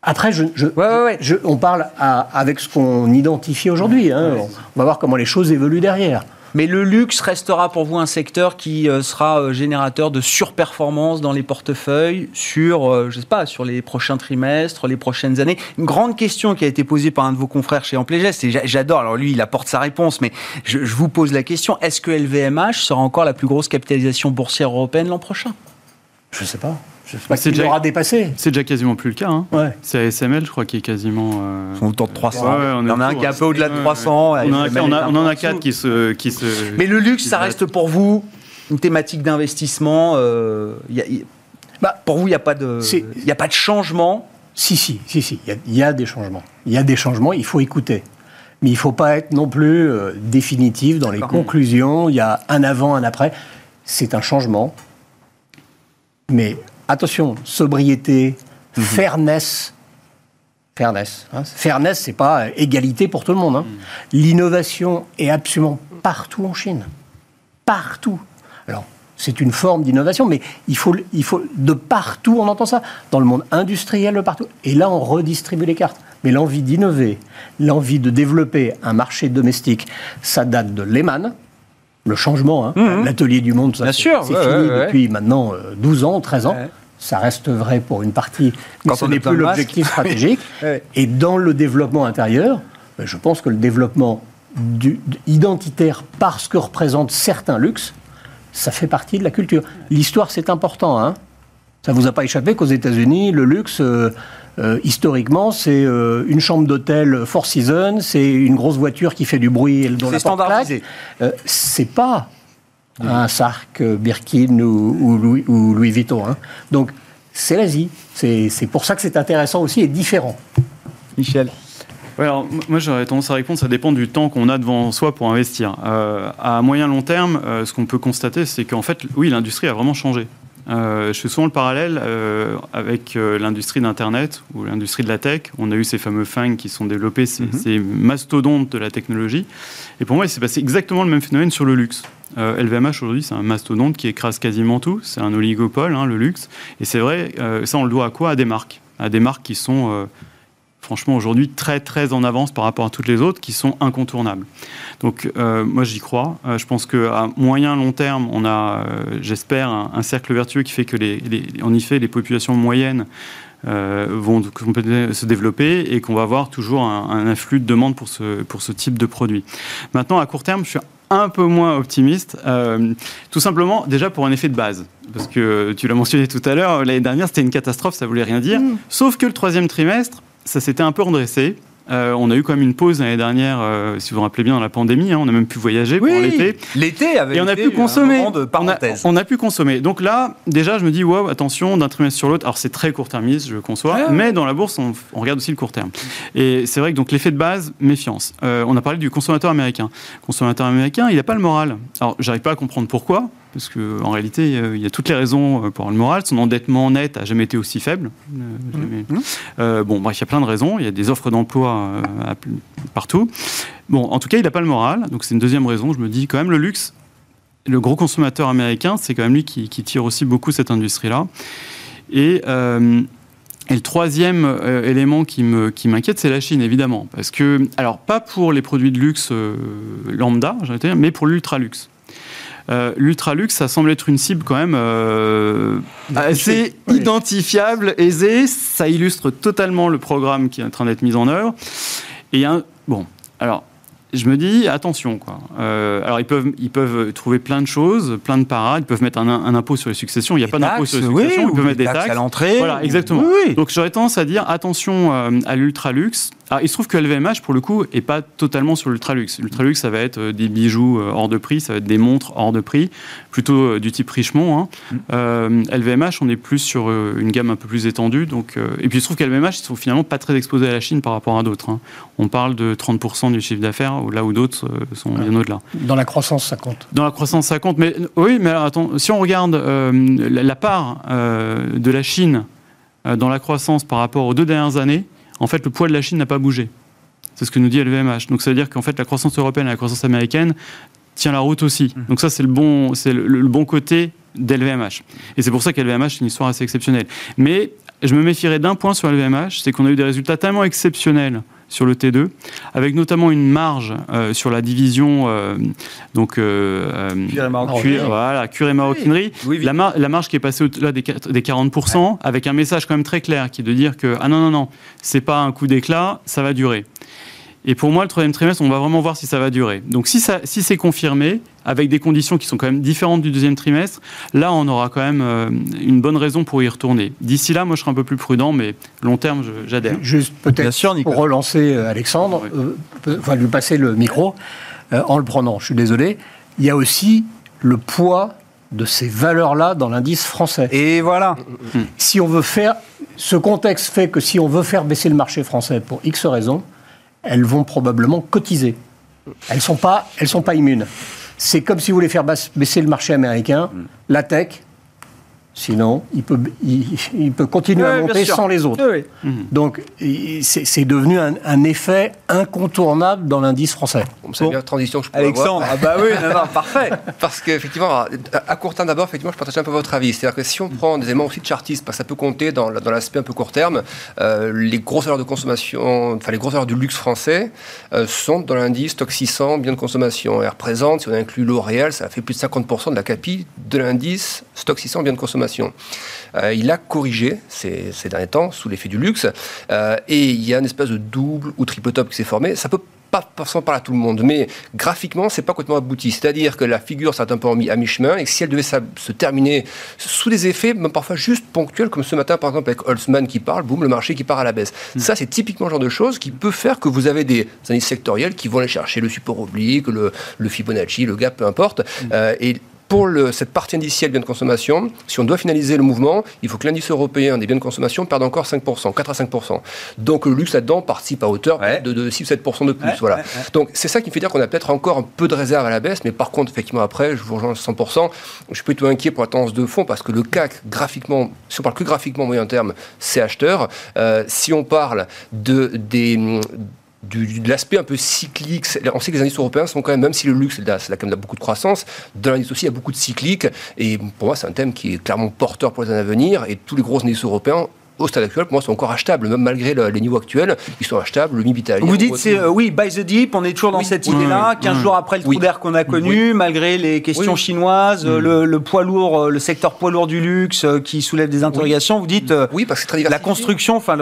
Après, je, je, on parle avec ce qu'on identifie aujourd'hui. Hein. On va voir comment les choses évoluent derrière. Mais le luxe restera pour vous un secteur qui euh, sera euh, générateur de surperformance dans les portefeuilles sur, euh, je sais pas, sur les prochains trimestres, les prochaines années. Une grande question qui a été posée par un de vos confrères chez Amplégest, et j'adore, alors lui, il apporte sa réponse, mais je, vous pose la question, est-ce que LVMH sera encore la plus grosse capitalisation boursière européenne l'an prochain? Je ne sais pas. Je sais pas qui déjà, dépassé. C'est déjà quasiment plus le cas. Hein. Ouais. C'est ASML, je crois, qui est quasiment. Euh... Ils sont autour de 300. Ouais, on Il y en a un qui est un peu au-delà de 300. On, en a, quatre qui se, qui se. Mais le luxe, ça reste pour vous une thématique d'investissement. Euh, bah, pour vous, il n'y a, pas de, y a pas de changement? Si, si, si, si. Il y, a des changements. Il y a des changements, il faut écouter. Mais il ne faut pas être non plus euh, définitif dans les conclusions. Il y a un avant, un après. C'est un changement. Mais attention, sobriété, mhm. fairness. Fairness. Hein. Fairness, c'est pas égalité pour tout le monde. Hein. Mhm. L'innovation est absolument partout en Chine. Partout. Alors, c'est une forme d'innovation, mais il faut, il faut, de partout, on entend ça. Dans le monde industriel, de partout. Et là, on redistribue les cartes. Mais l'envie d'innover, l'envie de développer un marché domestique, ça date de Lehman, le changement. Hein. Mhm. L'atelier du monde, ça, c'est fini depuis maintenant 12 euh, ans, 13 ans. Ça reste vrai pour une partie, mais ce n'est plus l'objectif stratégique. Et dans le développement intérieur, ben, je pense que le développement du, identitaire parce que représente certains luxes, ça fait partie de la culture. L'histoire, c'est important. Hein ça ne vous a pas échappé qu'aux États-Unis, le luxe, euh, euh, historiquement, c'est euh, une chambre d'hôtel Four Seasons, c'est une grosse voiture qui fait du bruit dont la porte claque. c'est pas un Sark Birkin ou, Louis, Vuitton. Hein. Donc, c'est l'Asie. C'est pour ça que c'est intéressant aussi et différent. Michel alors, moi j'aurais tendance à répondre, ça dépend du temps qu'on a devant soi pour investir. à moyen long terme, ce qu'on peut constater, c'est qu'en fait, oui, l'industrie a vraiment changé. Euh, je fais souvent le parallèle euh, avec euh, l'industrie d'Internet ou l'industrie de la tech. On a eu ces fameux FANG qui sont développés, ces, mhm. mastodontes de la technologie. Et pour moi, il s'est passé exactement le même phénomène sur le luxe. LVMH aujourd'hui, c'est un mastodonte qui écrase quasiment tout. C'est un oligopole, hein, le luxe. Et c'est vrai, ça, on le doit à quoi? À des marques. À des marques qui sont franchement aujourd'hui très très en avance par rapport à toutes les autres qui sont incontournables. Donc euh, moi j'y crois. Euh, je pense qu'à moyen long terme, on a, euh, j'espère, un, cercle vertueux qui fait que les, en effet les populations moyennes vont se développer et qu'on va avoir toujours un, afflux de demandes pour ce, pour ce type de produit. Maintenant, à court terme, je suis un peu moins optimiste, tout simplement déjà pour un effet de base. Parce que tu l'as mentionné tout à l'heure, l'année dernière c'était une catastrophe, ça voulait rien dire. Mmh. Sauf que le troisième trimestre, ça s'était un peu redressé. Euh, on a eu quand même une pause l'année dernière, euh, si vous vous rappelez bien, dans la pandémie. Hein, on a même pu voyager pour l'été. L'été avait Et on a pu consommer. On, a, pu consommer. Donc là, déjà, je me dis, wow, attention, d'un trimestre sur l'autre. Alors c'est très court-termiste, je conçois. mais dans la bourse, on, regarde aussi le court terme. Et c'est vrai que donc l'effet de base, méfiance. Euh, on a parlé du consommateur américain. Le consommateur américain, il n'a pas le moral. Alors j'arrive pas à comprendre pourquoi parce qu'en réalité, il y a toutes les raisons euh, pour le moral. Son endettement net a jamais été aussi faible. Euh, mmh. Mmh. Euh, bon, bref, il y a plein de raisons. Il y a des offres d'emploi partout. Bon, en tout cas, il n'a pas le moral. Donc, c'est une deuxième raison. Je me dis quand même, le luxe, le gros consommateur américain, c'est quand même lui qui, tire aussi beaucoup cette industrie-là. Et. Et le troisième élément qui m'inquiète, qui c'est la Chine, évidemment. Parce que, alors, pas pour les produits de luxe lambda, mais pour l'ultra luxe. Euh, ça semble être une cible quand même euh, assez identifiable, aisée. Ça illustre totalement le programme qui est en train d'être mis en œuvre. Et il y a un, bon, alors je me dis attention quoi. Euh, alors ils peuvent ils peuvent trouver plein de choses, plein de parades. Ils peuvent mettre un, impôt sur les successions. Il n'y a pas d'impôt sur les successions. ils peuvent mettre des taxes, à l'entrée. Voilà, exactement. Donc j'aurais tendance à dire attention euh, à l'ultra luxe. Alors, il se trouve que LVMH, pour le coup, est pas totalement sur l'ultra-luxe. L'ultra-luxe, ça va être euh, des bijoux hors de prix, ça va être des montres hors de prix, plutôt du type Richemont. Hein. LVMH, mm. on est plus sur une gamme un peu plus étendue. Donc, et puis il se trouve qu'LVMH, ils sont finalement pas très exposés à la Chine par rapport à d'autres. Hein. On parle de 30% du chiffre d'affaires là où d'autres euh, sont bien au-delà. Dans la croissance, ça compte. Dans la croissance, ça compte. Mais oui, mais attends, si on regarde euh, la, part euh, de la Chine dans la croissance par rapport aux deux dernières années, en fait, le poids de la Chine n'a pas bougé. C'est ce que nous dit LVMH. Donc ça veut dire qu'en fait, la croissance européenne et la croissance américaine tient la route aussi. Mmh. Donc ça, c'est le bon, c'est le, bon côté d'LVMH. Et c'est pour ça qu'LVMH, c'est une histoire assez exceptionnelle. Mais je me méfierais d'un point sur LVMH, c'est qu'on a eu des résultats tellement exceptionnels sur le T2, avec notamment une marge euh, sur la division euh, donc euh, cuir et maroquinerie. voilà, cuir et maroquinerie. La, la, marge qui est passée au-delà des, des 40%, avec un message quand même très clair qui est de dire que ah non non non, c'est pas un coup d'éclat, ça va durer. Et pour moi, le troisième trimestre, on va vraiment voir si ça va durer. Donc si, ça, si c'est confirmé, avec des conditions qui sont quand même différentes du deuxième trimestre, là, on aura quand même euh, une bonne raison pour y retourner. D'ici là, moi, je serai un peu plus prudent, mais long terme, j'adhère. Juste peut-être pour relancer euh, Alexandre, euh, enfin lui passer le micro, en le prenant, je suis désolé, il y a aussi le poids de ces valeurs-là dans l'indice français. Et voilà. Si on veut faire, ce contexte fait que si on veut faire baisser le marché français pour X raisons, elles vont probablement cotiser. Elles ne sont, pas, elles sont pas immunes. C'est comme si vous voulez faire baisser le marché américain, mm. la tech, Sinon, il peut, il, peut continuer à monter sans les autres. Mhm. Donc, c'est devenu un, effet incontournable dans l'indice français. c'est bien la transition que je Alexandre, avoir. ah bah oui, parfait. Parce qu'effectivement, à court terme d'abord, effectivement, je partage un peu votre avis. C'est-à-dire que si on prend des éléments aussi de chartisme, parce que ça peut compter dans, l'aspect un peu court terme, euh, les grosses valeurs de consommation, enfin les grosses valeurs du luxe français euh, sont dans l'indice stock 600 biens de consommation. Elles représentent, si on inclut L'Oréal, ça fait plus de 50% de la capi de l'indice stock 600 biens de consommation. Euh, il a corrigé ces, derniers temps sous l'effet du luxe euh, et il y a une espèce de double ou triple top qui s'est formé. Ça peut pas forcément parler à tout le monde, mais graphiquement, c'est pas complètement abouti. C'est-à-dire que la figure s'est un peu à mi-chemin et que si elle devait se terminer sous des effets, même parfois juste ponctuels, comme ce matin par exemple avec Holtzman qui parle, boum, le marché qui part à la baisse. Hmm. Ça, c'est typiquement le genre de choses qui peut faire que vous avez des indices sectoriels qui vont aller chercher le support oblique, le, Fibonacci, le gap, peu importe. Hmm. Euh, et pour cette partie indicielle biens de consommation, si on doit finaliser le mouvement, il faut que l'indice européen des biens de consommation perde encore 5%, 4 à 5%. Donc le luxe là-dedans participe à hauteur de, 6 ou 7% de plus. voilà. Donc c'est ça qui me fait dire qu'on a peut-être encore un peu de réserve à la baisse, mais par contre, effectivement, après, je vous rejoins 100%, je suis plutôt inquiet pour la tendance de fond parce que le CAC, graphiquement, si on parle que graphiquement moyen terme, c'est acheteur. Euh, si on parle de, des de l'aspect un peu cyclique. On sait que les indices européens sont quand même, même si le luxe, là, quand même beaucoup de croissance, dans l'indice aussi, il y a beaucoup de cyclique. Et pour moi, c'est un thème qui est clairement porteur pour les années à venir. Et tous les gros indices européens au stade actuel, pour moi, sont encore achetables, même malgré les niveaux actuels, ils sont achetables. Le MIB italien. Vous dites, c'est euh, oui, buy the deep, on est toujours dans cette idée-là, 15 jours après le trou d'air qu'on a connu, malgré les questions chinoises, mm. le, poids lourd, euh, le secteur poids lourd du luxe euh, qui soulève des interrogations. Vous dites, oui, parce que très la construction, enfin,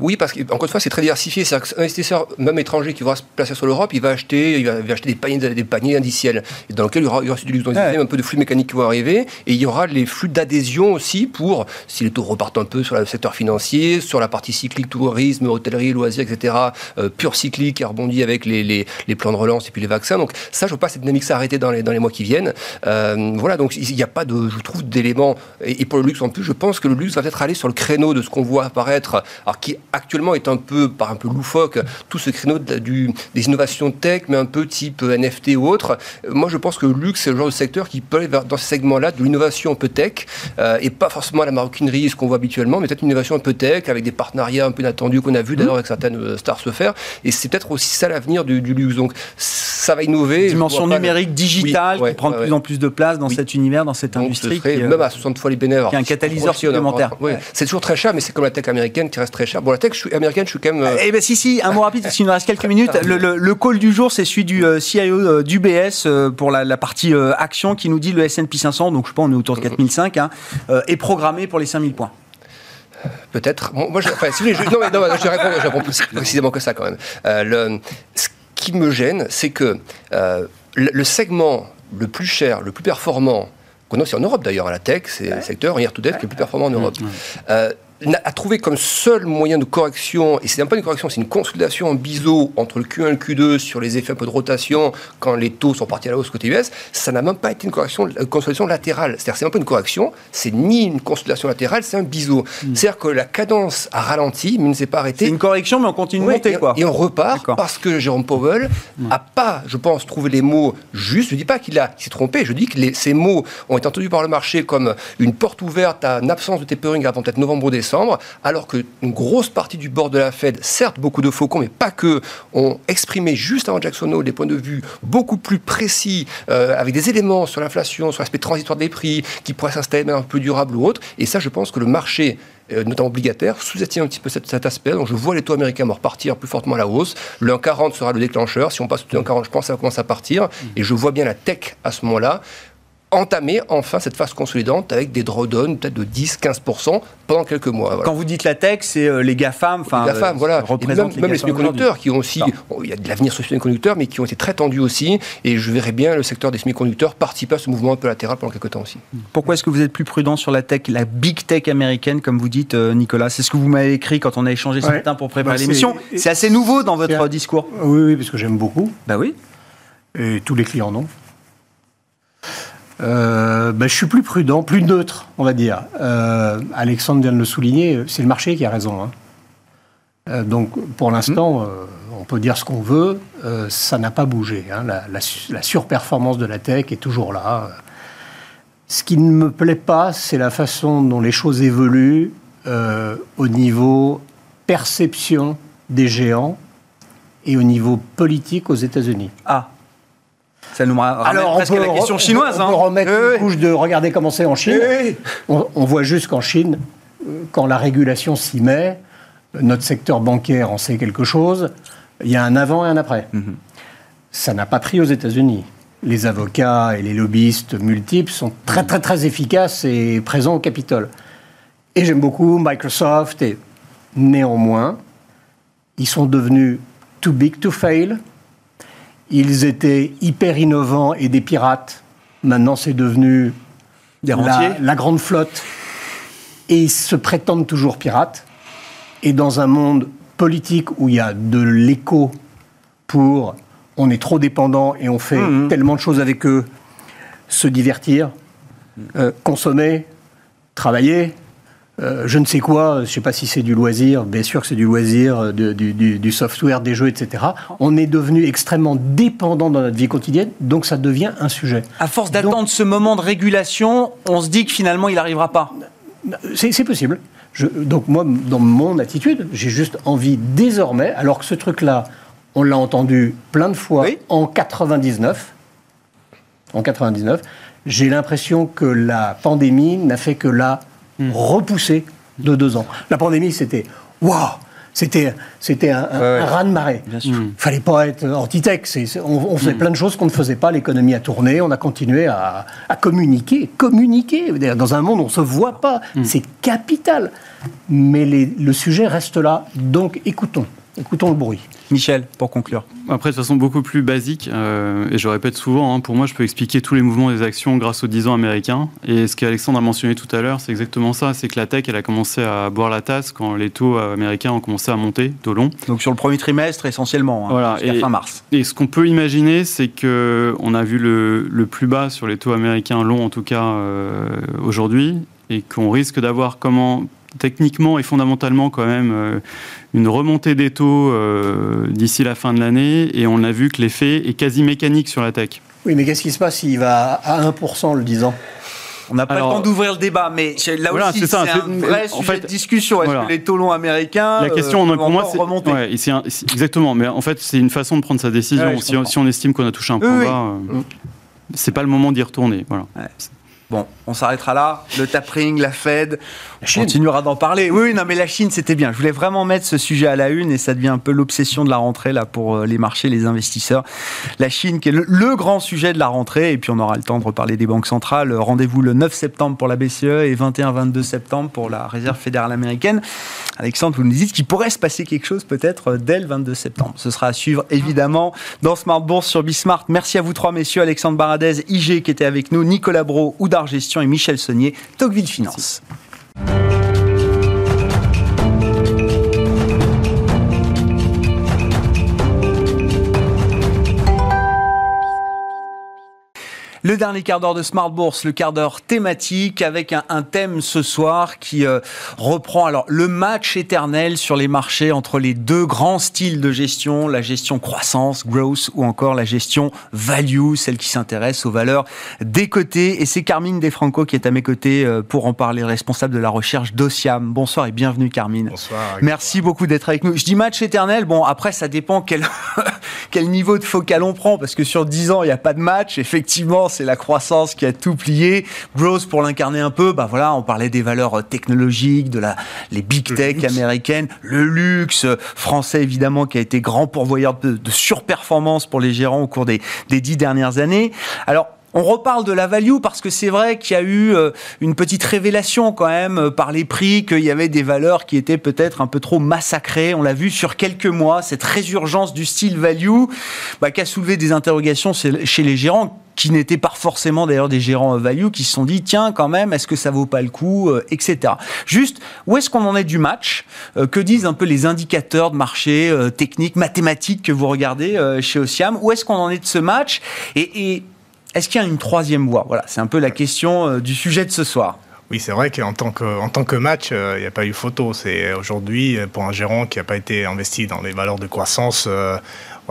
oui, parce qu'encore une fois, c'est très diversifié. C'est-à-dire qu'un investisseur, même étranger, qui va se placer sur l'Europe, il va acheter, il va, acheter des paniers, des paniers indiciels, dans lesquels il y aura, il y aura du luxe, donc un peu de flux mécaniques qui vont arriver, et il y aura les flux d'adhésion aussi pour, si les taux repartent un peu sur le secteur financier, sur la partie cyclique, tourisme, hôtellerie, loisirs, etc., euh, pure cyclique qui a rebondi avec les, les, plans de relance et puis les vaccins. Donc ça, je vois pas cette dynamique s'arrêter dans les, dans les mois qui viennent. Euh, voilà, donc il n'y a pas de, je trouve, d'éléments. Et, pour le luxe en plus, je pense que le luxe va peut-être aller sur le créneau de ce qu'on voit apparaître, alors qui actuellement est un peu, par un peu loufoque, tout ce créneau du, des innovations tech, mais un peu type NFT ou autre. Moi, je pense que le luxe, c'est le genre de secteur qui peut aller dans ce segment-là de l'innovation un peu tech, euh, et pas forcément la maroquinerie, ce qu'on voit habituellement, mais peut-être une un peu tech, avec des partenariats un peu inattendus qu'on a vu d'ailleurs avec certaines euh, stars se faire. Et c'est peut-être aussi ça l'avenir du, luxe. Donc ça va innover. Dimension numérique, digitale, qui prend de plus en plus de place dans cet univers, dans cette industrie. qui, même à 60 fois les bénévoles. Qui est un catalyseur supplémentaire. C'est toujours très cher, mais c'est comme la tech américaine qui reste très chère. Bon, la tech américaine, je suis quand même. Euh, eh bien, si, si, un mot rapide, qu'il nous reste quelques minutes. Le, call du jour, c'est celui du euh, CIO d'UBS pour la, partie action qui nous dit le SP 500, donc je pense on est autour de 4005, hein, est programmé pour les 5000 points. Peut-être. moi, je, enfin, si vous voulez, je, non, mais non, je réponds, je réponds plus précisément que ça quand même. Euh, le, qui me gêne, c'est que le segment le plus cher, le plus performant, qu'on a aussi en Europe d'ailleurs, à la tech, c'est le secteur, hier tout qui est le plus performant en Europe a trouvé comme seul moyen de correction, et c'est pas une correction, c'est une consolidation en biseau entre le Q1 et le Q2 sur les effets un peu de rotation quand les taux sont partis à la hausse côté US, ça n'a même pas été une correction, une consolidation latérale. C'est-à-dire c'est même pas une correction, c'est ni une consolidation latérale, c'est un biseau. Hmm. C'est-à-dire que la cadence a ralenti, mais ne s'est pas arrêtée. C'est une correction, mais on continue de monter, quoi. Et on repart parce que Jérôme Powell n'a pas, je pense, trouvé les mots justes. Je ne dis pas qu'il s'est trompé, je dis que ces mots ont été entendus par le marché comme une porte ouverte à une absence de tapering avant peut-être novembre ou décembre alors qu'une grosse partie du bord de la Fed, certes beaucoup de faucons, mais pas que, ont exprimé juste avant Jackson Hole des points de vue beaucoup plus précis, euh, avec des éléments sur l'inflation, sur l'aspect transitoire des prix, qui pourraient s'installer un peu durable ou autre. Et ça, je pense que le marché euh, notamment obligataire, sous-estime un petit peu cet, aspect. Donc je vois les taux américains repartir plus fortement à la hausse. Le 1,40 sera le déclencheur. Si on passe au 1,40, je pense que ça va commencer à partir. Et je vois bien la tech à ce moment-là entamer enfin cette phase consolidante avec des drawdowns peut-être de 10-15% pendant quelques mois. Quand vous dites la tech, c'est euh, les GAFAM, enfin, les GAFAM, voilà. même, les, même semi-conducteurs qui ont aussi, il y a de l'avenir sur les semi-conducteurs, mais qui ont été très tendus aussi. Et je verrais bien le secteur des semi-conducteurs participer à ce mouvement un peu latéral pendant quelques temps aussi. Pourquoi est-ce que vous êtes plus prudent sur la tech, la big tech américaine, comme vous dites, euh, Nicolas? C'est ce que vous m'avez écrit quand on a échangé ce matin pour préparer bah, l'émission. C'est assez nouveau dans votre discours. Oui, oui, parce que j'aime beaucoup. Bah oui. Et tous les clients non. Euh, ben, je suis plus prudent, plus neutre, on va dire. Euh, Alexandre vient de le souligner, c'est le marché qui a raison. Hein. Euh, donc, pour l'instant, on peut dire ce qu'on veut, ça n'a pas bougé. Hein. La, surperformance de la tech est toujours là. Ce qui ne me plaît pas, c'est la façon dont les choses évoluent au niveau perception des géants et au niveau politique aux États-Unis. Ah, ça nous ramène Alors, presque à la question chinoise. On, peut hein. remettre une couche de regarder comment c'est en Chine. On, voit juste qu'en Chine, quand la régulation s'y met, notre secteur bancaire en sait quelque chose. Il y a un avant et un après. Mhm. Ça n'a pas pris aux États-Unis. Les avocats et les lobbyistes multiples sont très très très efficaces et présents au Capitole. Et j'aime beaucoup Microsoft et néanmoins, ils sont devenus too big to fail ils étaient hyper innovants et des pirates. Maintenant, c'est devenu la, grande flotte. Et ils se prétendent toujours pirates. Et dans un monde politique où il y a de l'écho pour on est trop dépendant et on fait mmh. tellement de choses avec eux, se divertir, euh, consommer, travailler, euh, je ne sais quoi, je ne sais pas si c'est du loisir, bien sûr que c'est du loisir, euh, du, software, des jeux, etc. On est devenu extrêmement dépendant dans notre vie quotidienne, donc ça devient un sujet. À force d'attendre ce moment de régulation, on se dit que finalement il n'arrivera pas. C'est possible. donc moi, dans mon attitude, j'ai juste envie désormais, alors que ce truc-là, on l'a entendu plein de fois en 99, en 99, j'ai l'impression que la pandémie n'a fait que la Hmm. repoussé de deux ans. La pandémie, c'était waouh c'était c'était un, raz de marée. Il ne Fallait pas être anti-tech. On, faisait hmm. plein de choses qu'on ne faisait pas. L'économie a tourné. On a continué à, communiquer, communiquer. Dans un monde où on se voit pas, c'est capital. Mais le sujet reste là. Donc écoutons, écoutons le bruit. Michel, pour conclure. Après, de façon beaucoup plus basique, euh, et je répète souvent, hein, pour moi, je peux expliquer tous les mouvements des actions grâce aux 10 ans américains. Et ce qu'Alexandre a mentionné tout à l'heure, c'est exactement ça. C'est que la tech, elle a commencé à boire la tasse quand les taux américains ont commencé à monter, taux long. Donc sur le premier trimestre, essentiellement, hein, voilà, jusqu'à fin mars. Et ce qu'on peut imaginer, c'est qu'on a vu le, le, plus bas sur les taux américains longs, en tout cas euh, aujourd'hui, et qu'on risque d'avoir comment techniquement et fondamentalement quand même euh, une remontée des taux euh, d'ici la fin de l'année et on a vu que l'effet est quasi mécanique sur la tech. Oui, mais qu'est-ce qui se passe s'il va à 1% le 10 ans? On n'a pas le temps d'ouvrir le débat, mais là aussi, c'est un vrai sujet en fait, de discussion. Est-ce que les taux longs américains La question, euh, pour moi, c'est ouais, exactement. Mais en fait, c'est une façon de prendre sa décision. si, on estime qu'on a touché un point bas, ce c'est pas le moment d'y retourner. Voilà. Bon, on s'arrêtera là. Le tapering, la Fed, on continuera d'en parler. Oui, non, mais la Chine, c'était bien. Je voulais vraiment mettre ce sujet à la une et ça devient un peu l'obsession de la rentrée là pour euh, les marchés, les investisseurs. La Chine, qui est le, grand sujet de la rentrée, et puis on aura le temps de reparler des banques centrales. Rendez-vous le 9 septembre pour la BCE et 21-22 septembre pour la Réserve fédérale américaine. Alexandre, vous nous dites qu'il pourrait se passer quelque chose peut-être dès le 22 septembre. Ce sera à suivre évidemment dans Smart Bourse sur Bismart. Merci à vous trois messieurs, Alexandre Baradez, IG qui était avec nous, Nicolas Bro, Oudar Gestion et Michel Saunier, Tocqueville Finance. Le dernier quart d'heure de Smart Bourse, le quart d'heure thématique avec un, thème ce soir qui euh, reprend alors le match éternel sur les marchés entre les deux grands styles de gestion, la gestion croissance, growth ou encore la gestion value, celle qui s'intéresse aux valeurs des côtés. Et c'est Carmine Defranco qui est à mes côtés euh, pour en parler, responsable de la recherche d'Ociam. Bonsoir et bienvenue Carmine. Bonsoir. Merci beaucoup d'être avec nous. Je dis match éternel, bon après ça dépend quel, quel niveau de focal on prend parce que sur 10 ans il n'y a pas de match. Effectivement, c'est la croissance qui a tout plié. Growth, pour l'incarner un peu, bah voilà, on parlait des valeurs euh, technologiques, de la, les big tech américaines, le luxe euh, français évidemment qui a été grand pourvoyeur de, de surperformance pour les gérants au cours des, des dix dernières années. Alors, on reparle de la value parce que c'est vrai qu'il y a eu euh, une petite révélation quand même euh, par les prix qu'il y avait des valeurs qui étaient peut-être un peu trop massacrées. On l'a vu sur quelques mois, cette résurgence du style value bah, qui a soulevé des interrogations chez les gérants qui n'étaient pas forcément d'ailleurs des gérants value, qui se sont dit tiens quand même est-ce que ça vaut pas le coup, euh, etc. Juste où est-ce qu'on en est du match Que disent un peu les indicateurs de marché techniques, mathématiques que vous regardez chez Ociam Où est-ce qu'on en est de ce match? Et, et est-ce qu'il y a une troisième voie? Voilà, c'est un peu la question euh, du sujet de ce soir. Oui, c'est vrai qu'en tant que, en tant que match, euh, il n'y a pas eu photo. C'est aujourd'hui, pour un gérant qui n'a pas été investi dans les valeurs de croissance, euh,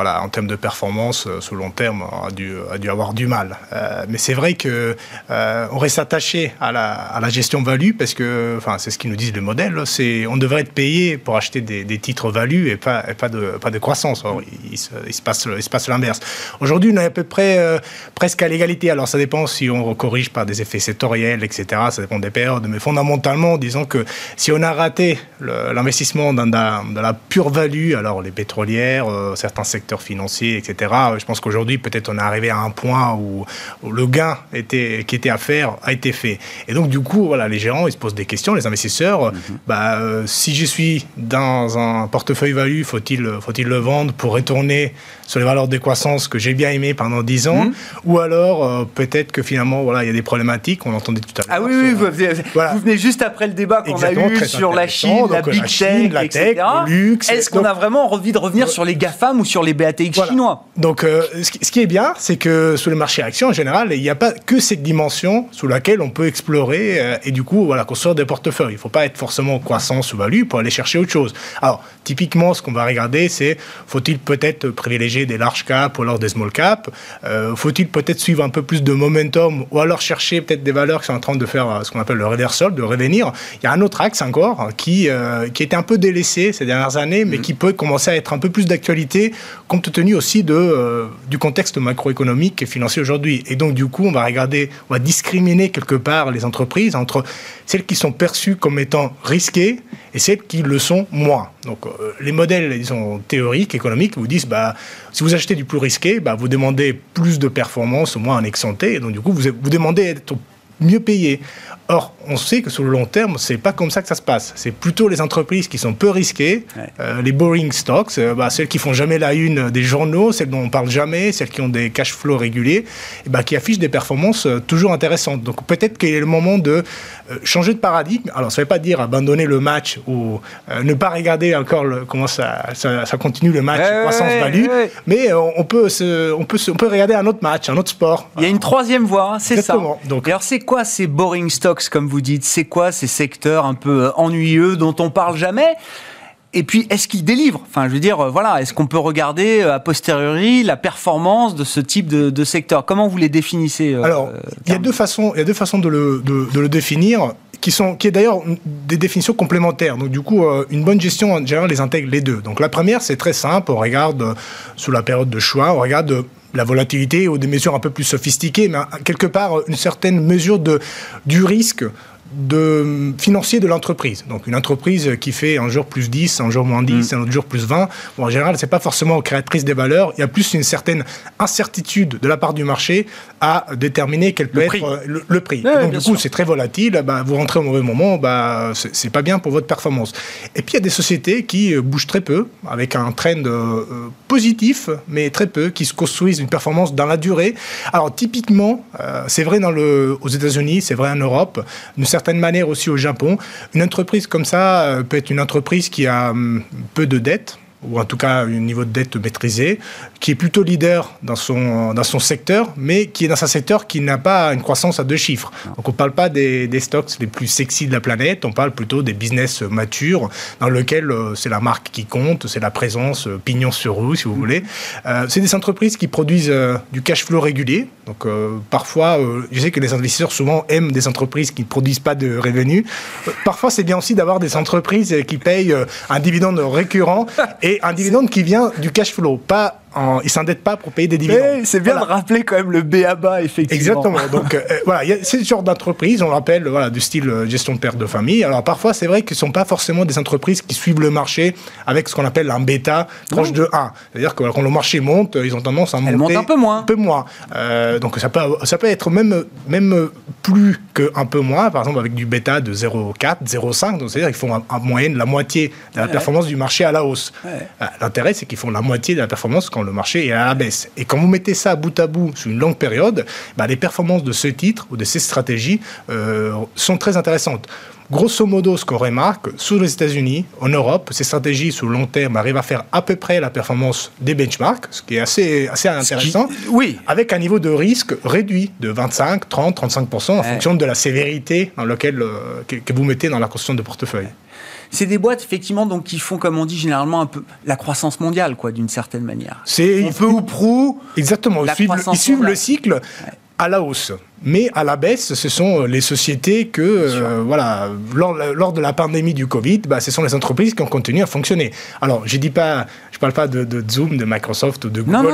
en termes de performance, euh, sur long terme, a dû, a dû avoir du mal. Euh, mais c'est vrai que euh, reste attaché à la, à la gestion value parce que, c'est ce qu'ils nous disent le modèle. C'est, on devrait être payé pour acheter des, des titres value et pas, pas de, pas de croissance. il, se, passe, il se passe l'inverse. Aujourd'hui, on est à peu près presque à l'égalité. Alors, ça dépend si on corrige par des effets sectoriels, etc. Ça dépend des périodes. Mais fondamentalement, disons que si on a raté l'investissement dans, dans, la pure value, alors les pétrolières, certains secteurs financiers, etc. Je pense qu'aujourd'hui, peut-être on est arrivé à un point où, le gain était, qui était à faire a été fait. Et donc, du coup, voilà, les gérants, ils se posent des questions, les investisseurs. Mhm. bah, euh, si je suis dans un portefeuille value, faut-il faut le vendre pour retourner sur les valeurs de croissance que j'ai bien aimées pendant 10 ans mhm. Ou alors, euh, peut-être que finalement, voilà, il y a des problématiques, on l'entendait tout à l'heure. Ah oui, oui, vous, venez juste après le débat qu'on a eu sur la Chine, la big tech, la tech, le luxe. Est-ce qu'on a vraiment envie de revenir sur les GAFAM ou sur les BATX chinois? Donc, euh, ce, qui, est bien, c'est que sur le marché actions, en général, il n'y a pas que cette dimension sous laquelle on peut explorer euh, et du coup, voilà, construire des portefeuilles. Il ne faut pas être forcément croissance ou value pour aller chercher autre chose. Alors, typiquement, ce qu'on va regarder, c'est faut-il peut-être privilégier des large caps ou alors des small caps euh, Faut-il peut-être suivre un peu plus de momentum ou alors chercher peut-être des valeurs qui sont en train de faire ce qu'on appelle le reversal, de revenir? Il y a un autre axe encore qui, qui était un peu délaissé ces dernières années, mais mm-hmm. qui peut commencer à être un peu plus d'actualité compte tenu aussi de, euh, du contexte macroéconomique et financier aujourd'hui. Et donc, du coup, on va regarder, on va discriminer quelque part les entreprises entre celles qui sont perçues comme étant risquées et celles qui le sont moins. Donc, euh, les modèles, théoriques, économiques, vous disent, bah, si vous achetez du plus risqué, bah, vous demandez plus de performance, au moins en et donc, du coup, vous, vous demandez d'être mieux payé. Or, on sait que sur le long terme, c'est pas comme ça que ça se passe. C'est plutôt les entreprises qui sont peu risquées, euh, les boring stocks, euh, bah, celles qui font jamais la une des journaux, celles dont on parle jamais, celles qui ont des cash flows réguliers, et bah, qui affichent des performances euh, toujours intéressantes. Donc peut-être qu'il est le moment de changer de paradigme. Alors, ça ne veut pas dire abandonner le match ou ne pas regarder encore comment ça, ça, continue le match croissance-value, mais on, peut on, peut on peut regarder un autre match, un autre sport. Il y a une troisième voie, hein, c'est ça. Donc, alors, c'est quoi ces boring stocks comme vous dites, c'est quoi ces secteurs un peu euh, ennuyeux dont on parle jamais? Et puis, est-ce qu'ils délivrent? Enfin, je veux dire, euh, voilà, est-ce qu'on peut regarder euh, a posteriori la performance de ce type de, secteur? Comment vous les définissez Alors, il y a deux façons, il y a deux façons de le, de, le définir qui, sont, qui est d'ailleurs des définitions complémentaires. Donc, du coup, euh, une bonne gestion, en général, les intègre les deux. Donc, la première, c'est très simple. On regarde, euh, sous la période de choix, on regarde la volatilité ou des mesures un peu plus sophistiquées, mais quelque part, une certaine mesure de, du risque de financier de l'entreprise. Donc une entreprise qui fait un jour plus 10, un jour moins 10, mm. un autre jour plus 20, bon, en général, c'est pas forcément créatrice des valeurs. Il y a plus une certaine incertitude de la part du marché à déterminer quel peut être euh, le, prix. donc du coup, c'est très volatile. Bah, vous rentrez au mauvais moment, bah, c'est pas bien pour votre performance. Et puis il y a des sociétés qui euh, bougent très peu, avec un trend euh, positif, mais très peu, qui se construisent une performance dans la durée. Alors typiquement, c'est vrai dans le, aux États-Unis, c'est vrai en Europe, une certaine certaine manière aussi au Japon. Une entreprise comme ça euh, peut être une entreprise qui a hum, peu de dettes, ou en tout cas un niveau de dette maîtrisé, qui est plutôt leader dans son, dans son secteur, mais qui est dans un secteur qui n'a pas une croissance à deux chiffres. Donc on ne parle pas des, stocks les plus sexy de la planète, on parle plutôt des business matures, dans lesquels euh, c'est la marque qui compte, c'est la présence, euh, pignon sur rue, si vous voulez. Euh, c'est des entreprises qui produisent du cash flow régulier. Donc parfois, je sais que les investisseurs souvent aiment des entreprises qui ne produisent pas de revenus. parfois, c'est bien aussi d'avoir des entreprises qui payent un dividende récurrent un dividende qui vient du cash flow, pas en, ils s'endettent pas pour payer des dividendes. C'est bien de rappeler quand même le BABA, effectivement. Exactement. Donc euh, voilà, c'est ce genre d'entreprise, on rappelle, voilà, du style euh, gestion de perte de famille. Alors parfois, c'est vrai qu'ils ne sont pas forcément des entreprises qui suivent le marché avec ce qu'on appelle un bêta proche de 1. C'est-à-dire que quand le marché monte, ils ont tendance à monter. monte un peu moins. Un peu moins. Euh, donc ça peut, ça peut être même, même plus qu'un peu moins, par exemple avec du bêta de 0,4, 0,5. Donc c'est-à-dire qu'ils font en, moyenne la moitié de la performance du marché à la hausse. L'intérêt, c'est qu'ils font la moitié de la performance quand le marché est à la baisse. Et quand vous mettez ça bout à bout sur une longue période, bah, les performances de ce titre ou de ces stratégies euh, sont très intéressantes. Grosso modo, ce qu'on remarque, sous les États-Unis, en Europe, ces stratégies sur le long terme arrivent à faire à peu près la performance des benchmarks, ce qui est assez, assez intéressant, oui. avec un niveau de risque réduit de 25, 30, 35% en fonction de la sévérité dans laquelle, euh, que, vous mettez dans la construction de portefeuille. C'est des boîtes effectivement donc qui font comme on dit généralement un peu la croissance mondiale quoi d'une certaine manière. C'est peu ou prou. Exactement. Ils suivent, le cycle à la hausse. Mais à la baisse, ce sont euh, les sociétés que, euh, voilà, lors, de la pandémie du Covid, bah, ce sont les entreprises qui ont continué à fonctionner. Alors, je dis pas, je parle pas de, Zoom, de Microsoft ou de Google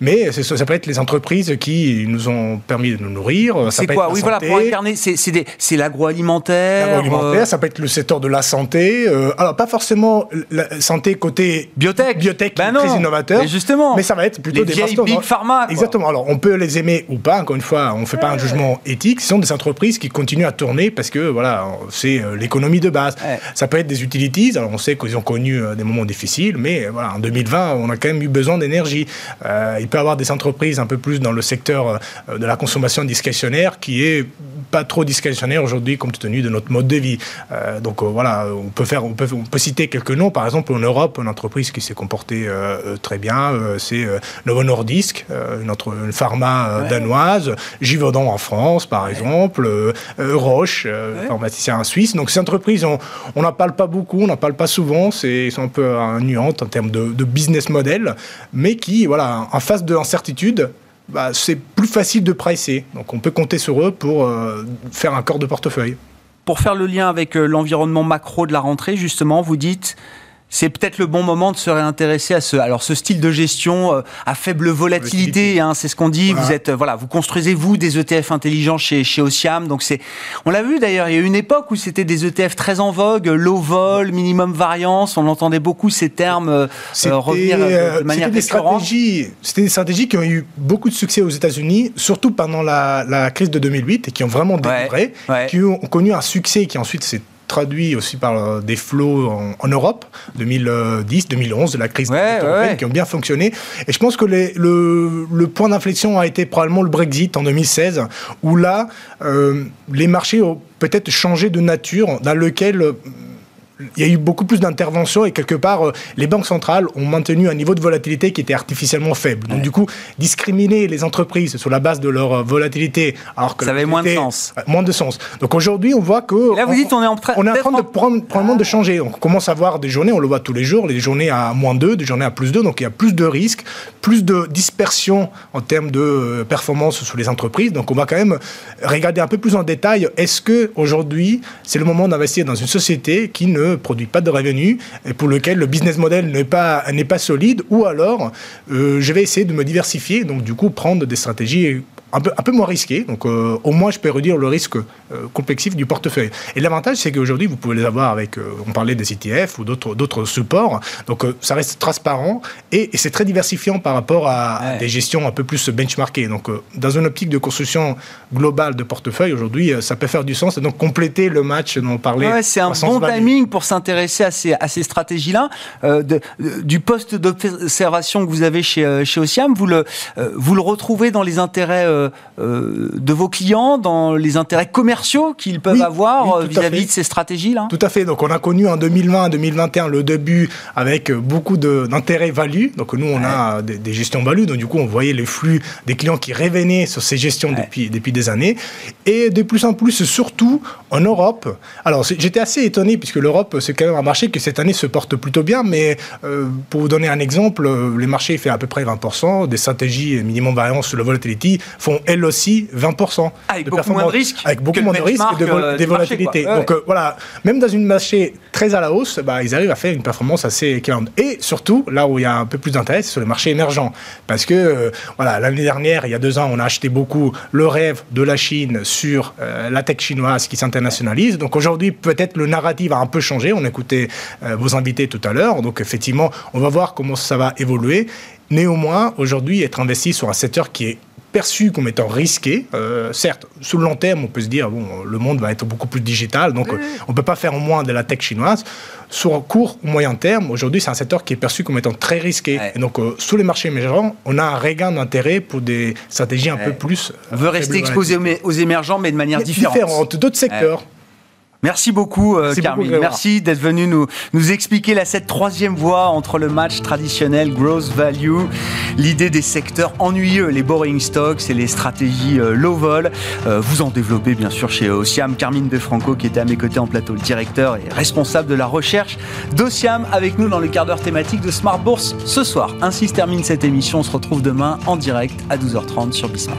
mais ça peut être les entreprises qui nous ont permis de nous nourrir. C'est quoi Oui, voilà, pour incarner, c'est l'agroalimentaire. L'agroalimentaire, euh, ça peut être le secteur de la santé. alors, pas forcément la santé côté biotech, biotech ben très innovateur. Mais justement, mais ça va être plutôt des vieilles big pharma. Exactement. Alors, on peut les aimer ou pas. Encore une fois, on fait pas un jugement éthique, ce sont des entreprises qui continuent à tourner parce que voilà, c'est euh, l'économie de base. Ça peut être des utilities, alors on sait qu'ils ont connu euh, des moments difficiles, mais voilà, en 2020, on a quand même eu besoin d'énergie. Euh, il peut y avoir des entreprises un peu plus dans le secteur de la consommation discrétionnaire qui est pas trop discrétionnaire aujourd'hui compte tenu de notre mode de vie. donc voilà, on peut faire, on peut, on peut citer quelques noms. Par exemple, en Europe, une entreprise qui s'est comportée très bien, c'est Novo Nordisk, une, autre, une pharma danoise. Givaudan en France, par exemple, euh, euh, Roche, euh, pharmacien suisse. Donc ces entreprises, on n'en parle pas beaucoup, on n'en parle pas souvent, c'est un peu nuante en termes de, business model, mais qui, voilà, en face de l'incertitude, bah, c'est plus facile de pricer. Donc on peut compter sur eux pour faire un corps de portefeuille. Pour faire le lien avec l'environnement macro de la rentrée, justement, vous dites c'est peut-être le bon moment de se réintéresser à ce, alors ce style de gestion euh, à faible volatilité. Hein, c'est ce qu'on dit. Vous êtes, euh, voilà, vous construisez vous des ETF intelligents chez chez Ociam. Donc c'est, on l'a vu d'ailleurs. Il y a eu une époque où c'était des ETF très en vogue, low vol, minimum variance. On entendait beaucoup ces termes euh, revenir de manière des stratégies. C'était des stratégies qui ont eu beaucoup de succès aux États-Unis, surtout pendant la, la, crise de 2008 et qui ont vraiment délivré, qui ont connu un succès qui ensuite s'est traduit aussi par euh, des flots en, Europe, 2010, 2011, de la crise européenne, qui ont bien fonctionné. Et je pense que les, le, le, point d'inflexion a été probablement le Brexit en 2016, où là, euh, les marchés ont peut-être changé de nature, dans lequel il y a eu beaucoup plus d'interventions et quelque part, euh, les banques centrales ont maintenu un niveau de volatilité qui était artificiellement faible. Donc, du coup, discriminer les entreprises sur la base de leur euh, volatilité, alors que ça avait moins de sens. Euh, moins de sens. Donc aujourd'hui, on voit que. là, vous dites, on est en, train, on est en train de prendre, probablement de changer. On commence à voir des journées, on le voit tous les jours, les journées à moins 2, des journées à plus 2. Donc il y a plus de risques, plus de dispersion en termes de performance sur les entreprises. Donc on va quand même regarder un peu plus en détail. Est-ce que aujourd'hui, c'est le moment d'investir dans une société qui ne produit pas de revenus et pour lequel le business model n'est pas, solide, ou alors euh, je vais essayer de me diversifier, donc du coup prendre des stratégies un peu, un peu moins risqué. Donc, euh, au moins, je peux réduire le risque euh, complexif du portefeuille. Et l'avantage, c'est qu'aujourd'hui, vous pouvez les avoir avec, euh, on parlait des ETF ou d'autres supports. Donc, ça reste transparent et, c'est très diversifiant par rapport à, des gestions un peu plus benchmarkées. Donc, dans une optique de construction globale de portefeuille, aujourd'hui, ça peut faire du sens et donc compléter le match dont on parlait. Ouais, c'est un bon timing pour s'intéresser à ces, à ces stratégies-là. du poste d'observation que vous avez chez, chez Ociam, vous le, vous le retrouvez dans les intérêts euh, de vos clients, dans les intérêts commerciaux qu'ils peuvent avoir euh, vis-à-vis de ces stratégies-là? Tout à fait. Donc, on a connu en 2020, 2021 le début avec beaucoup d'intérêts value. Donc, nous, on a des, gestions value. Donc, du coup, on voyait les flux des clients qui revenaient sur ces gestions depuis, depuis des années. Et de plus en plus, surtout en Europe. Alors, j'étais assez étonné puisque l'Europe, c'est quand même un marché qui cette année se porte plutôt bien. Mais euh, pour vous donner un exemple, les marchés font à peu près 20%. Des stratégies minimum variance sur le volatility font elles aussi 20%. Avec beaucoup moins de risques. Avec beaucoup moins de risques et de, euh, des volatilités. Donc euh, voilà, même dans une marché très à la hausse, bah, ils arrivent à faire une performance assez équivalente. Et surtout, là où il y a un peu plus d'intérêt, c'est sur les marchés émergents. Parce que euh, voilà, l'année dernière, il y a deux ans, on a acheté beaucoup le rêve de la Chine sur la tech chinoise qui s'internationalise. Donc aujourd'hui, peut-être le narratif a un peu changé. On écoutait vos invités tout à l'heure. Donc effectivement, on va voir comment ça va évoluer. Néanmoins, aujourd'hui, être investi sur un secteur qui est perçu comme étant risqué. Euh, certes, sur le long terme, on peut se dire, bon, le monde va être beaucoup plus digital, donc on ne peut pas faire au moins de la tech chinoise. Sur un court ou moyen terme, aujourd'hui, c'est un secteur qui est perçu comme étant très risqué. Et donc, euh, sous les marchés émergents, on a un regain d'intérêt pour des stratégies un peu plus... On veut rester exposé aux émergents, mais de manière différente. Différente, d'autres secteurs. Merci beaucoup, euh, Carmine. Merci d'être venu nous, nous expliquer là, cette troisième voie entre le match traditionnel growth value, l'idée des secteurs ennuyeux, les boring stocks et les stratégies euh, low vol. Euh, vous en développez bien sûr chez Ociam. Carmine DeFranco qui était à mes côtés en plateau, le directeur et responsable de la recherche d'Ociam avec nous dans le quart d'heure thématique de Smart Bourse ce soir. Ainsi se termine cette émission. On se retrouve demain en direct à 12h30 sur Bismart.